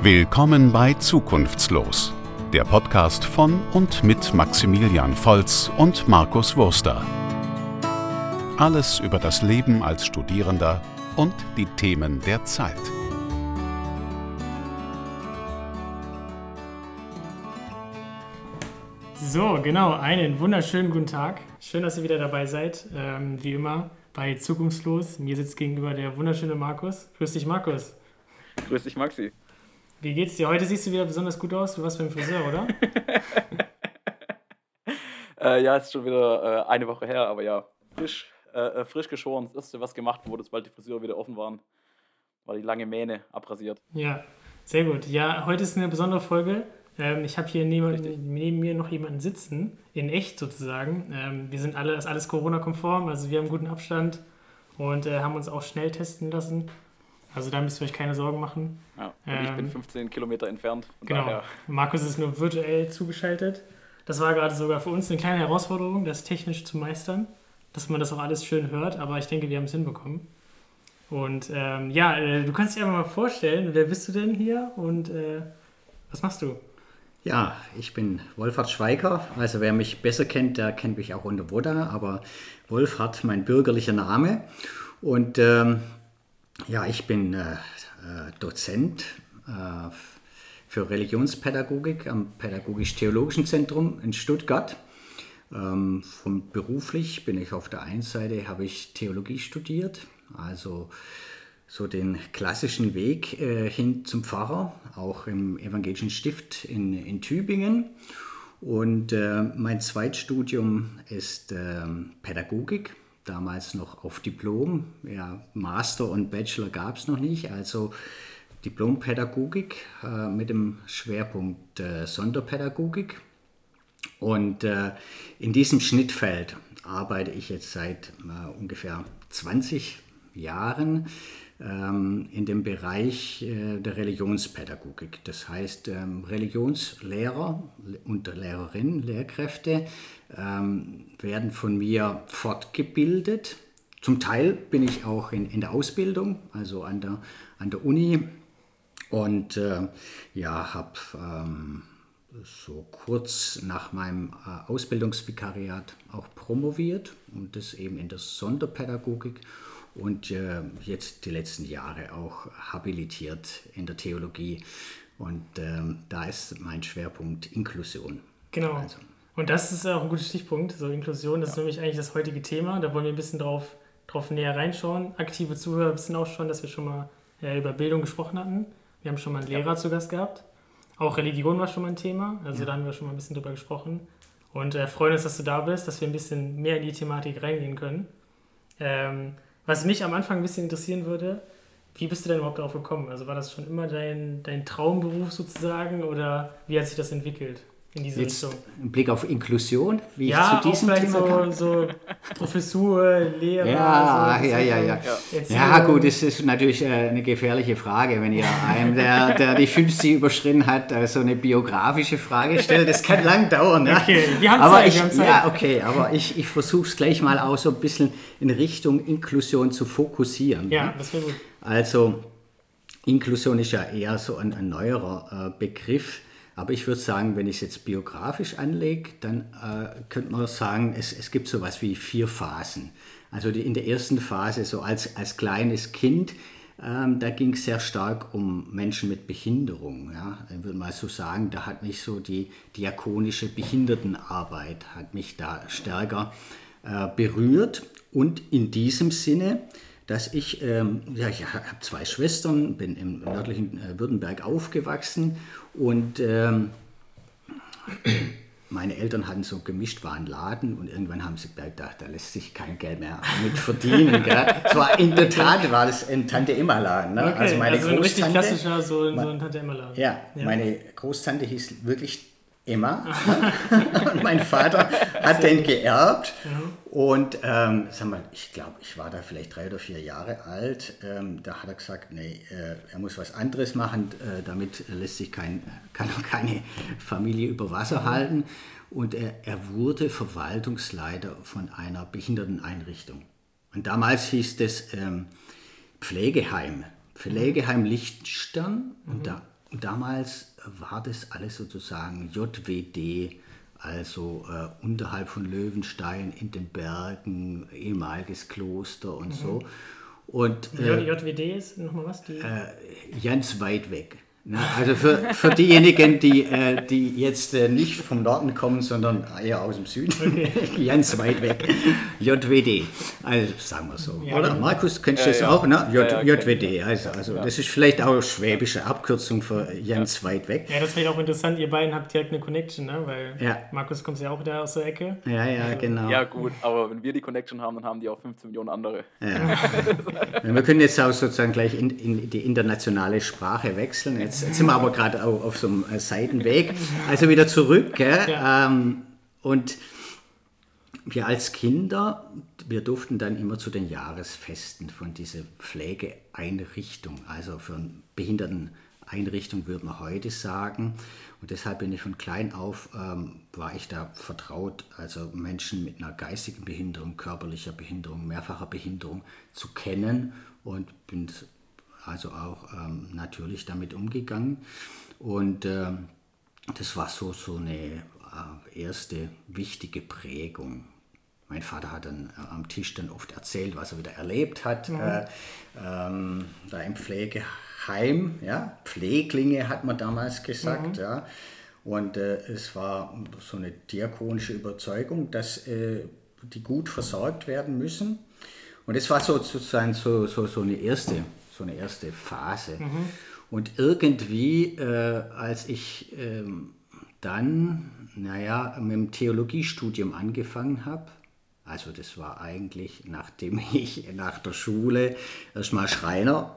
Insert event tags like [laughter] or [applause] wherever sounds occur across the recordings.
Willkommen bei Zukunftslos, der Podcast von und mit Maximilian Volz und Markus Wurster. Alles über das Leben als Studierender und die Themen der Zeit. So, genau, einen wunderschönen guten Tag. Schön, dass ihr wieder dabei seid. Ähm, wie immer bei Zukunftslos. Mir sitzt gegenüber der wunderschöne Markus. Grüß dich, Markus. Grüß dich, Maxi. Wie geht's dir? Heute siehst du wieder besonders gut aus. Du warst beim Friseur, oder? [laughs] äh, ja, ist schon wieder äh, eine Woche her, aber ja, frisch, äh, äh, frisch geschoren. Das erste, was gemacht wurde, sobald die Friseur wieder offen waren, war die lange Mähne abrasiert. Ja, sehr gut. Ja, heute ist eine besondere Folge. Ähm, ich habe hier neben, neben, mir noch jemanden sitzen, in echt sozusagen. Ähm, wir sind alle, ist alles Corona-konform, also wir haben guten Abstand und äh, haben uns auch schnell testen lassen. Also da müsst ihr euch keine Sorgen machen. Ja, ähm, ich bin 15 ähm, Kilometer entfernt. Genau. Daher. Markus ist nur virtuell zugeschaltet. Das war gerade sogar für uns eine kleine Herausforderung, das technisch zu meistern, dass man das auch alles schön hört, aber ich denke, wir haben es hinbekommen. Und ähm, ja, äh, du kannst dich einfach mal vorstellen, wer bist du denn hier und äh, was machst du? Ja, ich bin Wolfhard Schweiger. Also wer mich besser kennt, der kennt mich auch unter Woda, aber Wolfhard mein bürgerlicher Name. Und ähm, ja, ich bin äh, äh, Dozent äh, für Religionspädagogik am Pädagogisch-Theologischen Zentrum in Stuttgart. Ähm, von beruflich bin ich auf der einen Seite, habe ich Theologie studiert, also so den klassischen Weg äh, hin zum Pfarrer, auch im evangelischen Stift in, in Tübingen. Und äh, mein Zweitstudium ist äh, Pädagogik damals noch auf Diplom. Ja, Master und Bachelor gab es noch nicht, also Diplompädagogik äh, mit dem Schwerpunkt äh, Sonderpädagogik. Und äh, in diesem Schnittfeld arbeite ich jetzt seit äh, ungefähr 20 Jahren ähm, in dem Bereich äh, der Religionspädagogik. Das heißt, ähm, Religionslehrer und Lehrerinnen, Lehrkräfte ähm, werden von mir fortgebildet. Zum Teil bin ich auch in, in der Ausbildung, also an der, an der Uni und äh, ja, habe ähm, so kurz nach meinem äh, Ausbildungsvikariat auch promoviert und das eben in der Sonderpädagogik und äh, jetzt die letzten Jahre auch habilitiert in der Theologie. Und ähm, da ist mein Schwerpunkt Inklusion. Genau. Also. Und das ist auch ein guter Stichpunkt, so Inklusion, das ja. ist nämlich eigentlich das heutige Thema. Da wollen wir ein bisschen drauf, drauf näher reinschauen. Aktive Zuhörer wissen auch schon, dass wir schon mal ja, über Bildung gesprochen hatten. Wir haben schon mal einen Lehrer ja. zu Gast gehabt. Auch Religion war schon mal ein Thema, also da haben wir schon mal ein bisschen drüber gesprochen. Und äh, freuen uns, dass du da bist, dass wir ein bisschen mehr in die Thematik reingehen können. Ähm, was mich am Anfang ein bisschen interessieren würde, wie bist du denn überhaupt darauf gekommen? Also war das schon immer dein, dein Traumberuf sozusagen oder wie hat sich das entwickelt? In diese Jetzt Richtung. Ein Blick auf Inklusion, wie ja, ich zu diesem Thema so, kam. so Professur, Lehrer. Ja, so, ja, ja, ja. Ja, ja gut, das ist natürlich äh, eine gefährliche Frage, wenn ihr einem, der, der die 50 überschritten hat, äh, so eine biografische Frage stellt. Das kann lang dauern. Ne? Okay, wir haben aber Zeit, ich, wir haben Zeit. Ja, okay, aber ich, ich versuche es gleich mal auch so ein bisschen in Richtung Inklusion zu fokussieren. Ja, ne? das wäre gut. Also, Inklusion ist ja eher so ein, ein neuerer äh, Begriff. Aber ich würde sagen, wenn ich es jetzt biografisch anlege, dann äh, könnte man sagen, es, es gibt so etwas wie vier Phasen. Also die, in der ersten Phase, so als, als kleines Kind, ähm, da ging es sehr stark um Menschen mit Behinderung. Ja. Ich würde mal so sagen, da hat mich so die diakonische Behindertenarbeit, hat mich da stärker äh, berührt. Und in diesem Sinne dass ich, ähm, ja, ich habe zwei Schwestern, bin im nördlichen äh, Württemberg aufgewachsen und ähm, meine Eltern hatten so gemischt waren Laden und irgendwann haben sie gedacht, da lässt sich kein Geld mehr mit verdienen. [laughs] Es war in der Tat war das ein Tante Emma Laden. Ne? Okay, also meine also ein richtig klassischer so, so ein Tante Emma Laden. Ja, ja, meine Großtante hieß wirklich Emma. [laughs] und mein Vater hat den geerbt. Und ähm, sag mal, ich glaube, ich war da vielleicht drei oder vier Jahre alt. Ähm, da hat er gesagt, nee, äh, er muss was anderes machen. Äh, damit lässt sich kein, kann keine Familie über Wasser halten. Und er, er wurde Verwaltungsleiter von einer Behinderteneinrichtung. Und damals hieß das ähm, Pflegeheim. Pflegeheim Lichtstern. Und mhm. da damals war das alles sozusagen JWD, also äh, unterhalb von Löwenstein in den Bergen, ehemaliges Kloster und mhm. so. Und, äh, JWD ist nochmal was? Die? Äh, ganz weit weg. Na, also für, für diejenigen, die, äh, die jetzt äh, nicht vom Norden kommen, sondern eher aus dem Süden, okay. [laughs] ganz weit weg. JWD, also sagen wir so. Ja, Oder Markus, kennst du ja, das ja. auch? Ne? J, JWD, also, also das ist vielleicht auch eine schwäbische Abkürzung für ganz weit weg. Ja, das wäre auch interessant, ihr beiden habt direkt eine Connection, ne? weil Markus kommt ja auch da aus der Ecke. Ja, ja, also, genau. Ja gut, aber wenn wir die Connection haben, dann haben die auch 15 Millionen andere. wir können jetzt auch sozusagen gleich in, in die internationale Sprache wechseln. Jetzt Jetzt, sind wir aber gerade auf, auf, so einem äh, Seitenweg. Also wieder zurück. Ja. Ähm, und wir als Kinder, wir durften dann immer zu den Jahresfesten von dieser Pflegeeinrichtung, also für eine Behinderteneinrichtung würde man heute sagen. Und deshalb bin ich von klein auf, ähm, war ich da vertraut, also Menschen mit einer geistigen Behinderung, körperlicher Behinderung, mehrfacher Behinderung zu kennen und bin also auch ähm, natürlich damit umgegangen. Und äh, das war so, so eine äh, erste wichtige Prägung. Mein Vater hat dann äh, am Tisch dann oft erzählt, was er wieder erlebt hat, mhm. äh, ähm, da im Pflegeheim. Ja? Pfleglinge hat man damals gesagt. Mhm. Ja? Und äh, es war so eine diakonische Überzeugung, dass äh, die gut versorgt werden müssen. Und es war sozusagen so, so, so eine erste so eine erste Phase. Mhm. Und irgendwie, äh, als ich ähm, dann, naja, mit dem Theologiestudium angefangen habe, also das war eigentlich, nachdem [laughs] ich nach der Schule erstmal Schreiner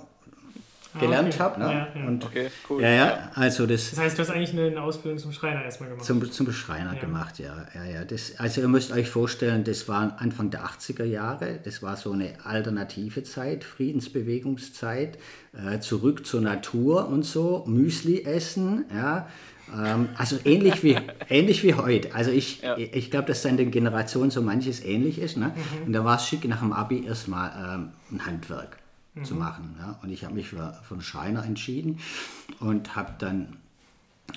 gelernt ah, okay. habe. Ne? Ja, ja. Und, okay, cool. Ja, ja, also das, das heißt, du hast eigentlich eine Ausbildung zum Schreiner erstmal gemacht? Zum, zum Schreiner ja. gemacht, ja. ja, ja. Das, also ihr müsst euch vorstellen, das war Anfang der 80er Jahre, das war so eine alternative Zeit, Friedensbewegungszeit, äh, zurück zur Natur und so, Müsli essen, ja. Ähm, also ähnlich wie, [laughs] ähnlich wie heute. Also ich, ja. ich glaube, dass dann den Generationen so manches ähnlich ist. Ne? Mhm. Und da war es schick, nach dem Abi erstmal ähm, ein Handwerk mhm. zu machen. Ja. Und ich habe mich für, für einen Schreiner entschieden und habe dann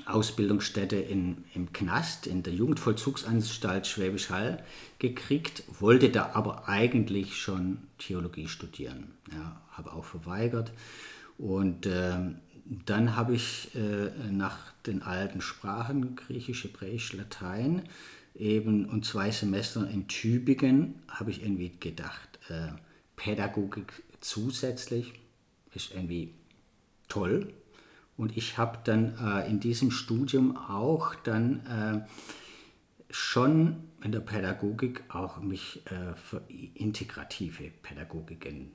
Ausbildungsstätte in, im Knast, in der Jugendvollzugsanstalt Schwäbisch Hall gekriegt, wollte da aber eigentlich schon Theologie studieren. Ja, habe auch verweigert. Und äh, dann habe ich äh, nach den alten Sprachen, Griechisch, Hebräisch, Latein, eben und zwei Semester in Tübingen, habe ich irgendwie gedacht, äh, Pädagogik zusätzlich ist irgendwie toll. Und ich habe dann äh, in diesem Studium auch dann äh, schon in der Pädagogik auch mich äh, für integrative Pädagogiken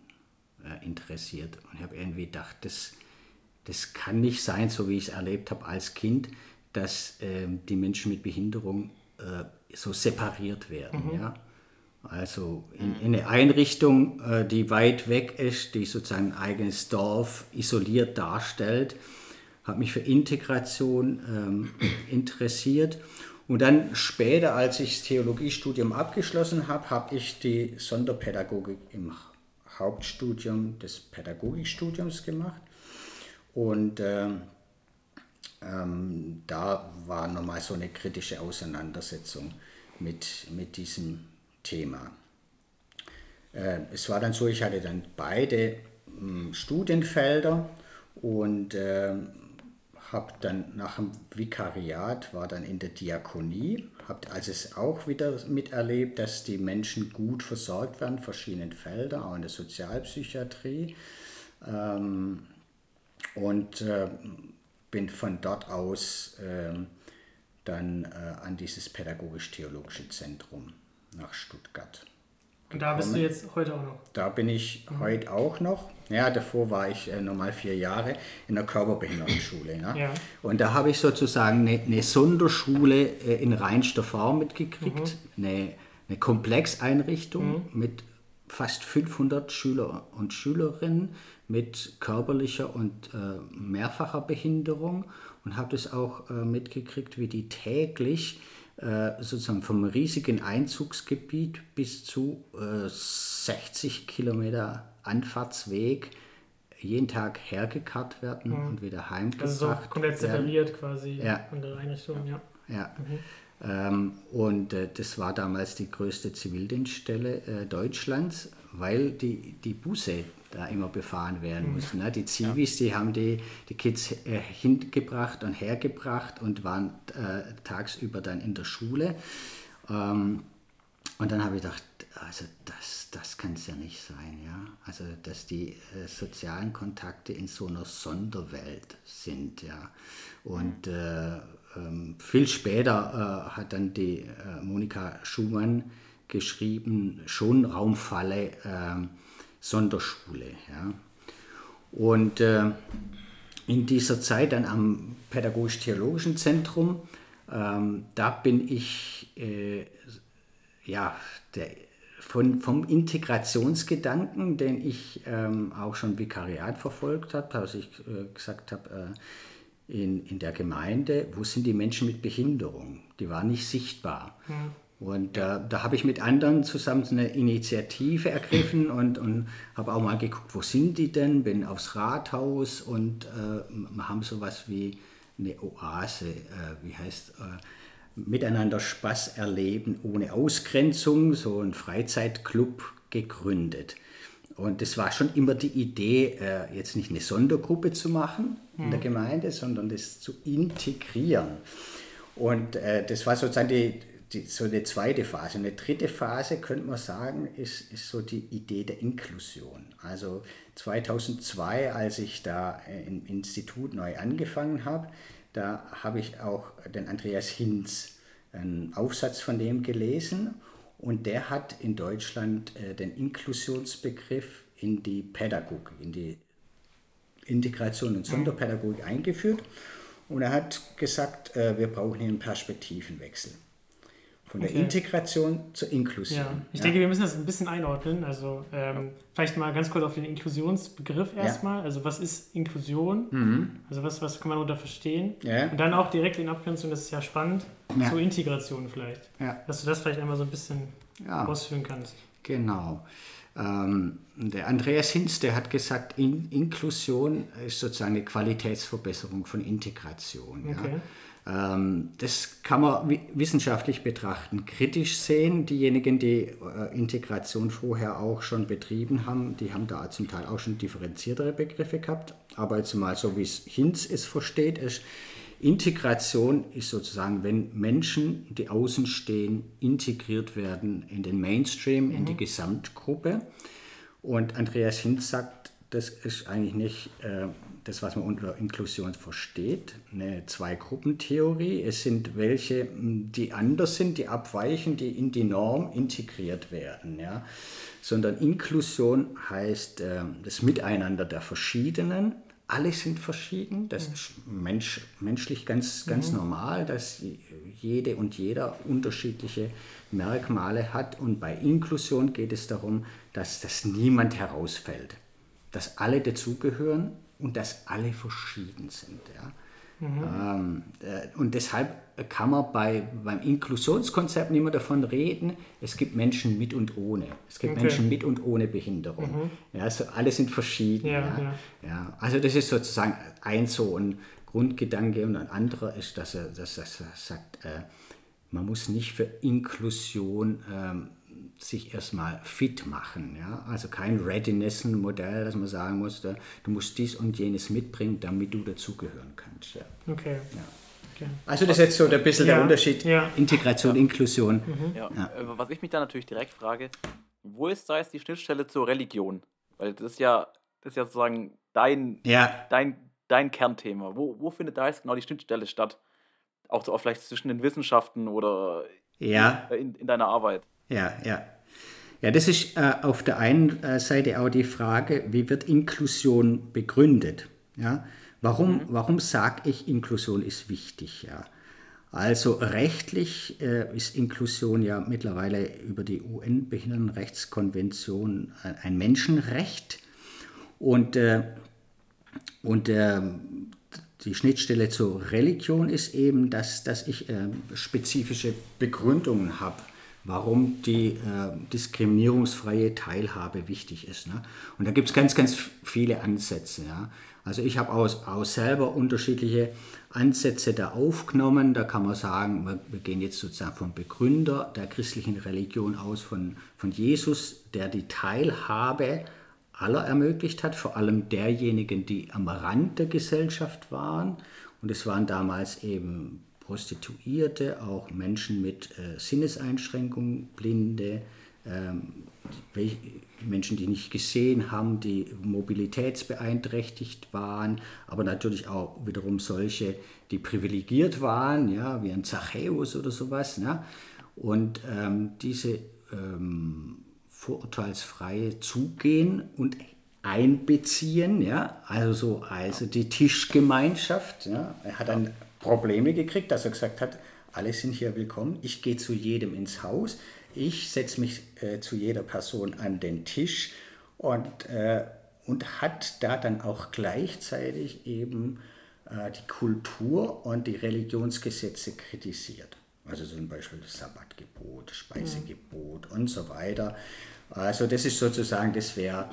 äh, interessiert. Und ich habe irgendwie gedacht, das, das kann nicht sein, so wie ich es erlebt habe als Kind, dass ähm, die Menschen mit Behinderung äh, so separiert werden. Mhm. Ja? Also in, in eine Einrichtung, äh, die weit weg ist, die sozusagen ein eigenes Dorf isoliert darstellt, hat mich für Integration ähm, [coughs] interessiert. Und dann später, als ich das Theologiestudium abgeschlossen habe, habe ich die Sonderpädagogik im Hauptstudium des Pädagogikstudiums gemacht. Und äh, ähm, da war nochmal so eine kritische Auseinandersetzung mit, mit diesem Thema. Äh, es war dann so, ich hatte dann beide hm, Studienfelder und äh, habe dann nach dem Vikariat, war dann in der Diakonie, habe also es auch wieder miterlebt, dass die Menschen gut versorgt werden, verschiedenen Feldern, auch in der Sozialpsychiatrie. Ähm, und äh, bin von dort aus äh, dann an dieses pädagogisch-theologische Zentrum nach Stuttgart. Und da bist du jetzt heute auch noch? Da bin ich mhm. heute auch noch. Ja, davor war ich äh, normal vier Jahre in der Körperbehindertenschule. Ne? Ja. Und da habe ich sozusagen eine, eine Sonderschule äh, in reinster Form mitgekriegt. Mhm. Eine, eine Komplexeinrichtung mhm. mit fast 500 Schüler und Schülerinnen mit körperlicher und äh, mehrfacher Behinderung und habe das auch äh, mitgekriegt, wie die täglich sozusagen vom riesigen Einzugsgebiet bis zu 60 äh, Kilometer Anfahrtsweg jeden Tag hergekarrt werden mhm. und wieder heimgebracht Also so komplett separiert quasi, Ja. andere Einrichtungen, ja. Ja. Ähm, und äh, das war damals die größte Zivildienststelle äh, Deutschlands, weil die, die Busse da immer befahren werden mussten. Ne? Die Zivis, die haben die, die Kids äh, hingebracht und hergebracht und waren äh, tagsüber dann in der Schule. Ähm, und dann habe ich gedacht, also das, das kann es ja nicht sein, ja. Also dass die äh, sozialen Kontakte in so einer Sonderwelt sind, ja. Und äh, ähm, viel später hat dann die Monika Schumann geschrieben, schon Raumfalle ähm, Sonderschule, ja. Und äh, in dieser Zeit dann am Pädagogisch-Theologischen Zentrum, ähm, da bin ich äh, ja, der, von, vom Integrationsgedanken, den ich ähm, auch schon Vikariat verfolgt habe, als ich äh, gesagt habe, äh, in, in der Gemeinde, wo sind die Menschen mit Behinderung? Die waren nicht sichtbar. Und äh, da habe ich mit anderen zusammen so eine Initiative ergriffen und, und habe auch mal geguckt, wo sind die denn? Bin aufs Rathaus und äh, wir haben sowas wie eine Oase, äh, wie heißt äh, Miteinander Spaß erleben ohne Ausgrenzung, so ein Freizeitclub gegründet. Und es war schon immer die Idee, äh, jetzt nicht eine Sondergruppe zu machen in der Gemeinde, sondern das zu integrieren. Und äh, das war sozusagen die, die, so eine zweite Phase. Eine dritte Phase, könnte man sagen, ist, ist so die Idee der Inklusion. Also 2002, als ich da äh, im Institut neu angefangen habe, da habe ich auch den Andreas Hinz, einen Aufsatz von dem gelesen und der hat in Deutschland äh, den Inklusionsbegriff in die Pädagogik, in die Integration und Sonderpädagogik eingeführt und er hat gesagt, äh, wir brauchen einen Perspektivenwechsel. Von der Okay. Integration zur Inklusion. Ja, ich Ja. denke, wir müssen das ein bisschen einordnen. Also ähm, vielleicht mal ganz kurz auf den Inklusionsbegriff Ja. erstmal. Also was ist Inklusion? Mhm. Also was, was kann man darunter verstehen? Ja. Und dann auch direkt in Abgrenzung, das ist ja spannend, Ja. zur Integration vielleicht. Ja. Dass du das vielleicht einmal so ein bisschen Ja. ausführen kannst. Genau. Ähm, der Andreas Hinz, der hat gesagt, in, Inklusion ist sozusagen eine Qualitätsverbesserung von Integration. Okay. Ja. Ähm, das kann man wi- wissenschaftlich betrachten, kritisch sehen. Diejenigen, die äh, Integration vorher auch schon betrieben haben, die haben da zum Teil auch schon differenziertere Begriffe gehabt. Aber jetzt mal so, wie es Hinz es versteht, ist, Integration ist sozusagen, wenn Menschen, die außen stehen, integriert werden in den Mainstream, in die Gesamtgruppe. Und Andreas Hinz sagt, das ist eigentlich nicht äh, das, was man unter Inklusion versteht, eine Zwei-Gruppen-Theorie. Es sind welche, die anders sind, die abweichen, die in die Norm integriert werden. Ja? Sondern Inklusion heißt äh, das Miteinander der Verschiedenen. Alle sind verschieden, das ist Mensch, menschlich ganz, ganz normal, dass jede und jeder unterschiedliche Merkmale hat. Und bei Inklusion geht es darum, dass, dass niemand herausfällt, dass alle dazugehören und dass alle verschieden sind. Ja. Ähm, äh, und deshalb kann man bei, beim Inklusionskonzept nicht mehr davon reden, es gibt Menschen mit und ohne. Es gibt Okay. Menschen mit und ohne Behinderung. Ja, also alle sind verschieden. Ja, Ja, ja. Ja. also das ist sozusagen ein so ein Grundgedanke und ein anderer ist, dass er, dass er sagt, äh, man muss nicht für Inklusion ähm, sich erstmal fit machen. Ja? Also kein Readiness-Modell, dass man sagen muss, da, du musst dies und jenes mitbringen, damit du dazugehören kannst. Ja. Okay. okay. Also das ist jetzt so ein bisschen Ja, der Unterschied ja. Integration, Inklusion. Ja. Ja. Äh, Was ich mich da natürlich direkt frage, wo ist da jetzt die Schnittstelle zur Religion? Weil das ist ja, das ist ja sozusagen dein, Ja, dein, dein Kernthema. Wo, wo findet da jetzt genau die Schnittstelle statt? Auch so auch vielleicht zwischen den Wissenschaften oder ja, in, in deiner Arbeit. Ja, ja. Ja, das ist äh, auf der einen äh, Seite auch die Frage, wie wird Inklusion begründet? Ja? Warum, warum sage ich, Inklusion ist wichtig? Ja? Also rechtlich äh, ist Inklusion ja mittlerweile über die UN-Behindertenrechtskonvention ein, ein Menschenrecht. Und, äh, und äh, die Schnittstelle zur Religion ist eben, dass, dass ich äh, spezifische Begründungen habe, warum die äh, diskriminierungsfreie Teilhabe wichtig ist. Ne? Und da gibt es ganz, ganz viele Ansätze. Ja? Also ich habe auch, auch selber unterschiedliche Ansätze da aufgenommen. Da kann man sagen, wir, wir, gehen jetzt sozusagen vom Begründer der christlichen Religion aus, von, von Jesus, der die Teilhabe aller ermöglicht hat, vor allem derjenigen, die am Rand der Gesellschaft waren. Und es waren damals eben Prostituierte, auch Menschen mit äh, Sinneseinschränkungen, Blinde, ähm, Menschen, die nicht gesehen haben, die mobilitätsbeeinträchtigt waren, aber natürlich auch wiederum solche, die privilegiert waren, ja, wie ein Zachäus oder sowas. Ja. Und ähm, diese ähm, vorurteilsfreie Zugehen und einbeziehen, ja, also, also die Tischgemeinschaft. Ja. Er hat dann Probleme gekriegt, dass er gesagt hat, alle sind hier willkommen, ich gehe zu jedem ins Haus, ich setze mich äh, zu jeder Person an den Tisch und, äh, und hat da dann auch gleichzeitig eben äh, die Kultur und die Religionsgesetze kritisiert. Also zum Beispiel das Sabbatgebot, das Speisegebot und so weiter. Also das ist sozusagen, das wäre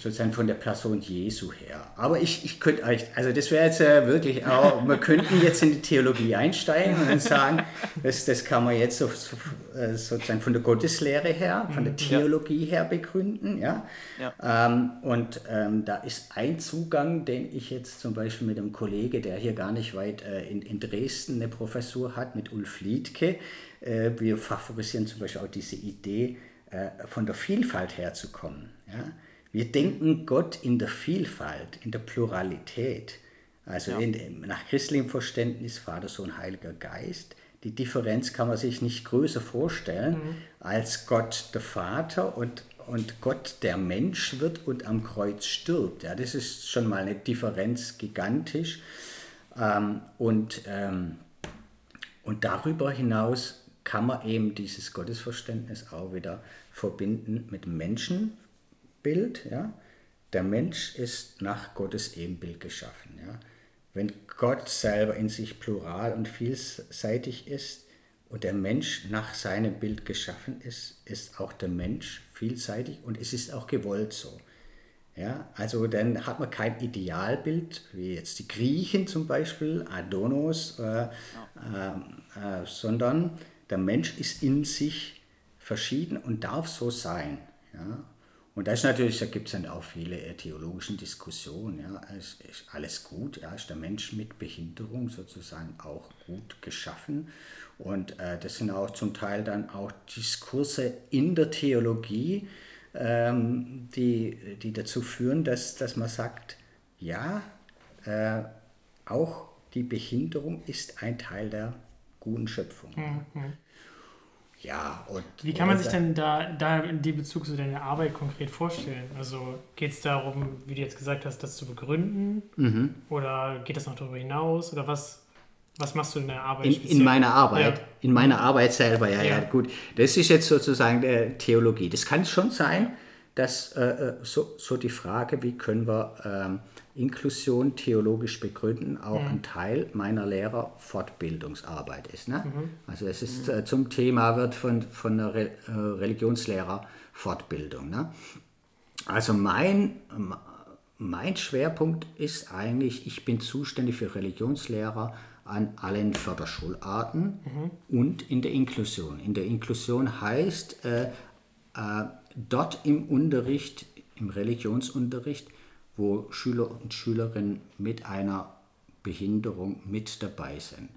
sozusagen von der Person Jesu her. Aber ich, ich könnte euch, also das wäre jetzt äh, wirklich auch, wir könnten jetzt in die Theologie einsteigen und sagen, das, das kann man jetzt so, so, äh, sozusagen von der Gotteslehre her, von der mhm, Theologie her begründen. Ja? ja. Ähm, und ähm, da ist ein Zugang, den ich jetzt zum Beispiel mit einem Kollege, der hier gar nicht weit äh, in, in Dresden eine Professur hat, mit Ulf Liedke, wir favorisieren zum Beispiel auch diese Idee, von der Vielfalt herzukommen. Ja? Wir denken Gott in der Vielfalt, in der Pluralität. Also ja. in, nach christlichem Verständnis Vater, Sohn, Heiliger Geist. Die Differenz kann man sich nicht größer vorstellen, mhm. als Gott der Vater und, und Gott der Mensch wird und am Kreuz stirbt. Ja, das ist schon mal eine Differenz gigantisch. Ähm, und, ähm, und darüber hinaus kann man eben dieses Gottesverständnis auch wieder verbinden mit Menschenbild. Ja? Der Mensch ist nach Gottes Ebenbild geschaffen. Ja? Wenn Gott selber in sich plural und vielseitig ist und der Mensch nach seinem Bild geschaffen ist, ist auch der Mensch vielseitig und es ist auch gewollt so. Ja, also dann hat man kein Idealbild, wie jetzt die Griechen zum Beispiel, Adonos, äh, äh, äh, sondern der Mensch ist in sich verschieden und darf so sein. Ja? Und das ist natürlich, da gibt es dann auch viele äh, theologische Diskussionen. Ja? Es ist alles gut, ja? ist der Mensch mit Behinderung sozusagen auch gut geschaffen. Und äh, das sind auch zum Teil dann auch Diskurse in der Theologie, ähm, die, die dazu führen, dass, dass man sagt, ja, äh, auch die Behinderung ist ein Teil der guten Schöpfung. Mhm. Ja, und. Wie kann man sich denn da, da in dem Bezug zu deiner Arbeit konkret vorstellen? Also geht es darum, wie du jetzt gesagt hast, das zu begründen? Mhm. Oder geht das noch darüber hinaus? Oder was, was machst du in der Arbeit? In, in meiner Arbeit, ja. in meiner Arbeit selber, ja, ja, ja, gut. Das ist jetzt sozusagen der Theologie. Das kann schon sein, dass äh, äh so, so die Frage, wie können wir ähm, Inklusion theologisch begründen auch mhm. ein Teil meiner Lehrerfortbildungsarbeit ist. Ne? Mhm. Also es ist äh, zum Thema wird von, von der Re äh, Religionslehrerfortbildung. Ne? Also mein, mein Schwerpunkt ist eigentlich, ich bin zuständig für Religionslehrer an allen Förderschularten mhm. und in der Inklusion. In der Inklusion heißt äh, äh, dort im Unterricht, im Religionsunterricht, wo Schüler und Schülerinnen mit einer Behinderung mit dabei sind.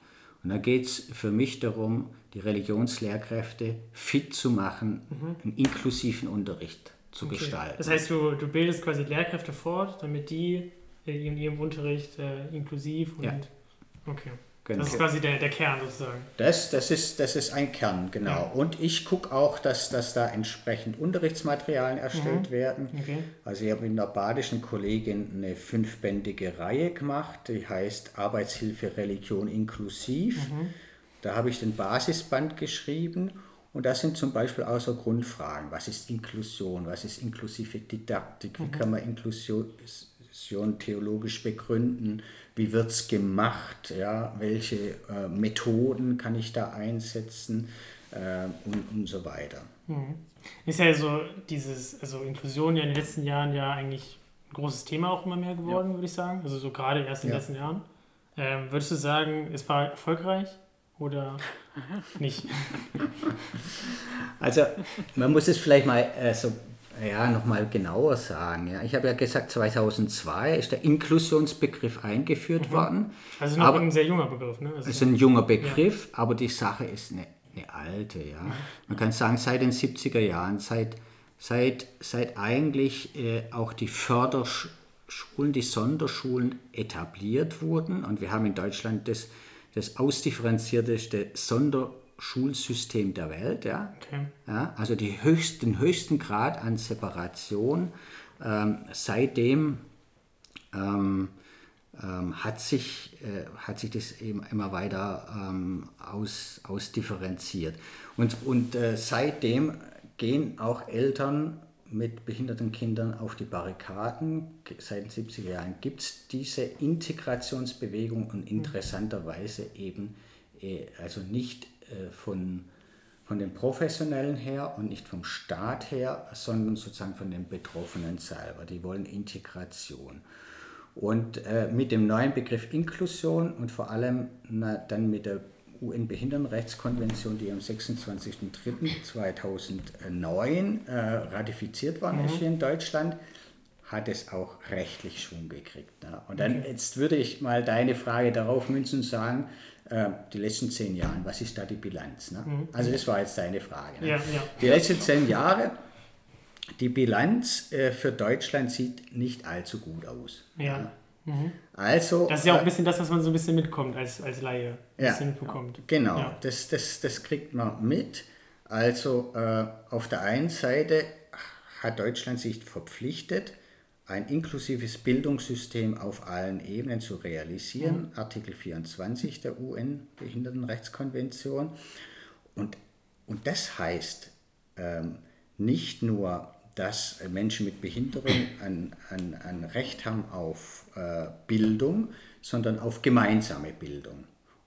Und da geht es für mich darum, die Religionslehrkräfte fit zu machen, mhm. einen inklusiven Unterricht zu okay. gestalten. Das heißt, du, du bildest quasi Lehrkräfte fort, damit die in ihrem Unterricht äh, inklusiv und. Ja. Okay. Genau. Das ist quasi der, der Kern sozusagen. Das, das, ist, das ist ein Kern, genau. Ja. Und ich gucke auch, dass, dass da entsprechend Unterrichtsmaterialien erstellt mhm. werden. Okay. Also ich habe mit einer badischen Kollegin eine fünfbändige Reihe gemacht, die heißt Arbeitshilfe Religion inklusiv. Mhm. Da habe ich den Basisband geschrieben und das sind zum Beispiel auch so Grundfragen. Was ist Inklusion? Was ist inklusive Didaktik? Wie mhm. kann man Inklusion theologisch begründen? Wie wird es gemacht, ja, welche äh, Methoden kann ich da einsetzen, äh, und, und so weiter. Mhm. Ist ja so dieses, also Inklusion ja in den letzten Jahren ja eigentlich ein großes Thema auch immer mehr geworden, ja. würde ich sagen. Also so gerade erst in den ja. letzten Jahren. Ähm, würdest du sagen, es war erfolgreich oder [laughs] nicht? Also man muss es vielleicht mal äh, so ja, nochmal genauer sagen. Ja. Ich habe ja gesagt, 2002 ist der Inklusionsbegriff eingeführt mhm. worden. Also noch aber, ein sehr junger Begriff. Ne? Also ist ein junger Begriff, ja. aber die Sache ist eine, eine alte. Ja. Man kann sagen, seit den 70er Jahren, seit, seit, seit eigentlich äh, auch die Förderschulen, die Sonderschulen etabliert wurden. Und wir haben in Deutschland das, das ausdifferenzierteste Sonderschulsystem Schulsystem der Welt. Ja? Okay. Ja, also die höchst, den höchsten Grad an Separation. Ähm, seitdem ähm, ähm, hat, sich, äh, hat sich das eben immer weiter ähm, aus, ausdifferenziert. Und, und äh, seitdem gehen auch Eltern mit behinderten Kindern auf die Barrikaden. Seit den 70er Jahren gibt es diese Integrationsbewegung und interessanterweise eben äh, also nicht von, von den Professionellen her und nicht vom Staat her, sondern sozusagen von den Betroffenen selber. Die wollen Integration. Und äh, mit dem neuen Begriff Inklusion und vor allem na, dann mit der UN-Behindertenrechtskonvention, die am 26.03.2009 äh, ratifiziert worden mhm. ist hier in Deutschland, hat es auch rechtlich Schwung gekriegt. Ne? Und dann okay. jetzt würde ich mal deine Frage darauf münzen und sagen, äh, die letzten zehn Jahre, was ist da die Bilanz? Ne? Mhm. Also das war jetzt deine Frage. Ne? Ja, ja. Die letzten zehn Jahre, die Bilanz äh, für Deutschland sieht nicht allzu gut aus. Ja. Mhm. Also, das ist ja auch ein bisschen das, was man so ein bisschen mitkommt als, als Laie. Ja, mitbekommt. Genau, ja. das, das, das kriegt man mit. Also äh, auf der einen Seite hat Deutschland sich verpflichtet, ein inklusives Bildungssystem auf allen Ebenen zu realisieren, mhm. Artikel 24 der UN-Behindertenrechtskonvention. Und, und das heißt ähm, nicht nur, dass Menschen mit Behinderung ein, ein, ein Recht haben auf äh, Bildung, sondern auf gemeinsame Bildung.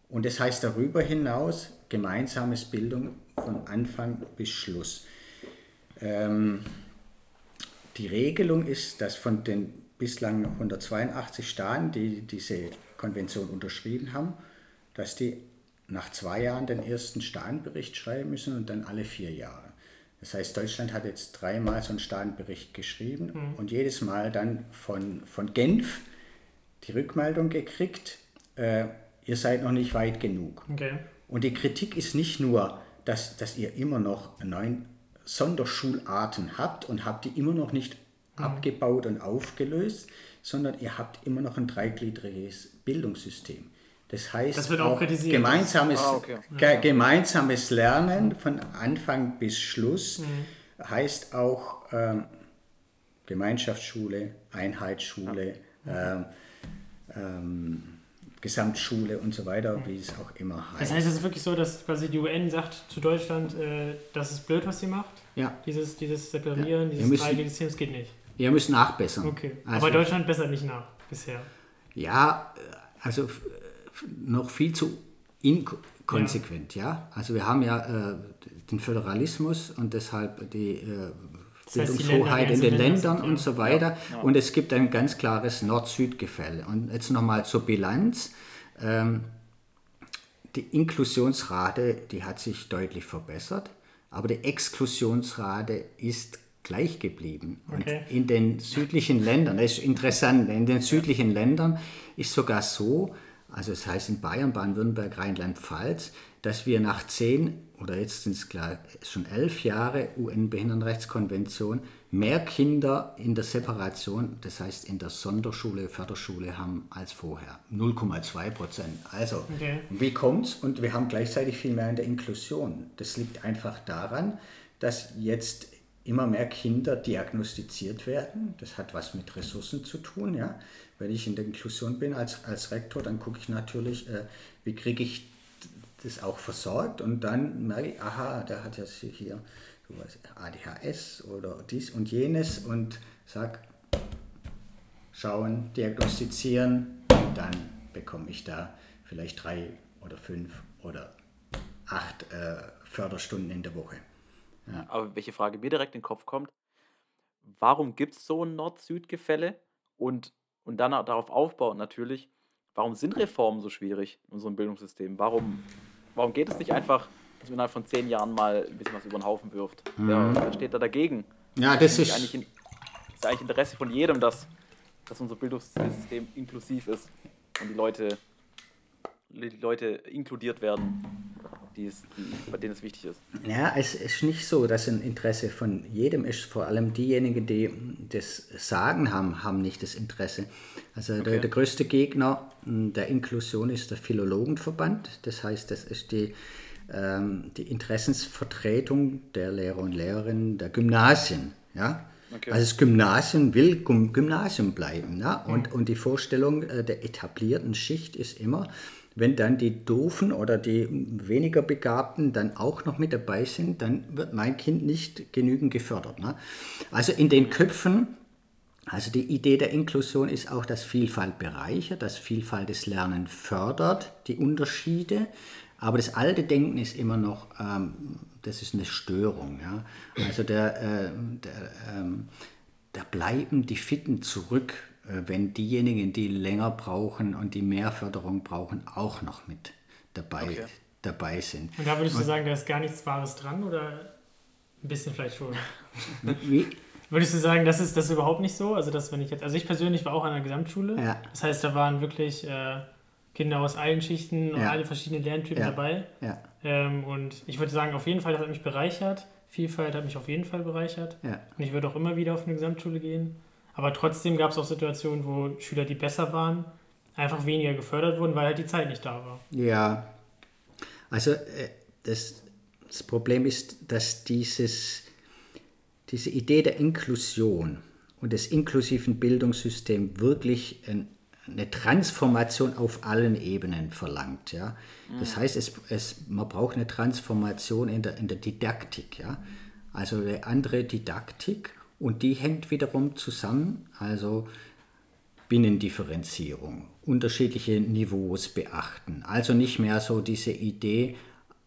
Und das heißt darüber hinaus gemeinsames Bildung von Anfang bis Schluss. Ähm, die Regelung ist, dass von den bislang 182 Staaten, die diese Konvention unterschrieben haben, dass die nach zwei Jahren den ersten Staatenbericht schreiben müssen und dann alle vier Jahre. Das heißt, Deutschland hat jetzt dreimal so einen Staatenbericht geschrieben mhm. und jedes Mal dann von, von Genf die Rückmeldung gekriegt, äh, ihr seid noch nicht weit genug. Okay. Und die Kritik ist nicht nur, dass, dass ihr immer noch neun Sonderschularten habt und habt die immer noch nicht mhm. abgebaut und aufgelöst, sondern ihr hapt immer noch ein dreigliedriges Bildungssystem. Das heißt, das auch, auch gemeinsames, ah, okay. ge gemeinsames Lernen von Anfang bis Schluss mhm. heißt auch ähm, Gemeinschaftsschule, Einheitsschule, ja. ähm, ähm, Gesamtschule und so weiter, wie es auch immer heißt. Das heißt, es ist wirklich so, dass quasi die UN sagt zu Deutschland, äh, das ist blöd, was sie macht? Ja. Dieses, dieses Separieren, ja. dieses Dreiecksystem, das geht nicht. Wir müssen nachbessern. Okay. Also, Aber Deutschland bessert nicht nach bisher. Ja, also noch viel zu inkonsequent, ja. ja. Also wir haben ja äh, den Föderalismus und deshalb die äh, Bildungshoheit in den Ländern und so weiter. Ja, ja. Und es gibt ein ganz klares Nord-Süd-Gefälle. Und jetzt nochmal zur Bilanz. Ähm, die Inklusionsrate, die hat sich deutlich verbessert, aber die Exklusionsrate ist gleich geblieben. Okay. Und in den südlichen Ländern, das ist interessant, in den südlichen Ländern ist sogar so, also das heißt in Bayern, Baden-Württemberg, Rheinland-Pfalz, dass wir nach zehn oder jetzt sind es klar, schon elf Jahre UN-Behindertenrechtskonvention mehr Kinder in der Separation, das heißt in der Sonderschule, Förderschule haben als vorher. 0,2 Prozent. Also, okay. wie kommt's? Und wir haben gleichzeitig viel mehr in der Inklusion. Das liegt einfach daran, dass jetzt immer mehr Kinder diagnostiziert werden. Das hat was mit Ressourcen zu tun. Ja? Wenn ich in der Inklusion bin als, als Rektor, dann gucke ich natürlich, äh, wie kriege ich das auch versorgt und dann merke ich, aha, der hat jetzt hier ADHS oder dies und jenes und sag, schauen, diagnostizieren und dann bekomme ich da vielleicht drei oder fünf oder acht äh, Förderstunden in der Woche. Ja. Aber welche Frage mir direkt in den Kopf kommt, warum gibt es so ein Nord-Süd-Gefälle? Und, und dann darauf aufbauen natürlich, warum sind Reformen so schwierig in unserem Bildungssystem? Warum, warum geht es nicht einfach, dass man innerhalb von zehn Jahren mal ein bisschen was über den Haufen wirft? Mhm. Wer, wer steht da dagegen? Ja, das ist, eigentlich in, ist eigentlich Interesse von jedem, dass, dass unser Bildungssystem inklusiv ist und die Leute, die Leute inkludiert werden die es, die, bei denen es wichtig ist. Ja, es ist nicht so, dass ein Interesse von jedem ist. Vor allem diejenigen, die das Sagen haben, haben nicht das Interesse. Also okay. der, der, größte Gegner der Inklusion ist der Philologenverband. Das heißt, das ist die, ähm, die Interessensvertretung der Lehrer und Lehrerinnen der Gymnasien. Ja? Okay. Also das Gymnasium will Gymnasium bleiben. Ja? Und, mhm. und die Vorstellung äh, der etablierten Schicht ist immer, wenn dann die Doofen oder die weniger Begabten dann auch noch mit dabei sind, dann wird mein Kind nicht genügend gefördert. Ne? Also in den Köpfen, also die Idee der Inklusion ist auch, dass Vielfalt bereichert, dass Vielfalt das Lernen fördert, die Unterschiede. Aber das alte Denken ist immer noch, ähm, das ist eine Störung. Ja? Also der, äh, der, ähm, da bleiben die Fitten zurück wenn diejenigen, die länger brauchen und die mehr Förderung brauchen, auch noch mit dabei, okay. dabei sind. Und da würdest du sagen, da ist gar nichts Wahres dran oder ein bisschen vielleicht schon? Wie? [laughs] Würdest du sagen, das ist das ist überhaupt nicht so? Also, dass wenn ich jetzt, also ich persönlich war auch an der Gesamtschule. Ja. Das heißt, da waren wirklich äh, Kinder aus allen Schichten und ja. alle verschiedenen Lerntypen ja. dabei. Ja. Ähm, und ich würde sagen, auf jeden Fall, das hat mich bereichert. Vielfalt hat mich auf jeden Fall bereichert. Ja. Und ich würde auch immer wieder auf eine Gesamtschule gehen. Aber trotzdem gab es auch Situationen, wo Schüler, die besser waren, einfach weniger gefördert wurden, weil halt die Zeit nicht da war. Ja, also äh, das, das Problem ist, dass dieses, diese Idee der Inklusion und des inklusiven Bildungssystems wirklich ein, eine Transformation auf allen Ebenen verlangt. Ja? Das mhm. heißt, es, es, man braucht eine Transformation in der, in der Didaktik. Ja? Also eine andere Didaktik und die hängt wiederum zusammen, also Binnendifferenzierung, unterschiedliche Niveaus beachten. Also nicht mehr so diese Idee,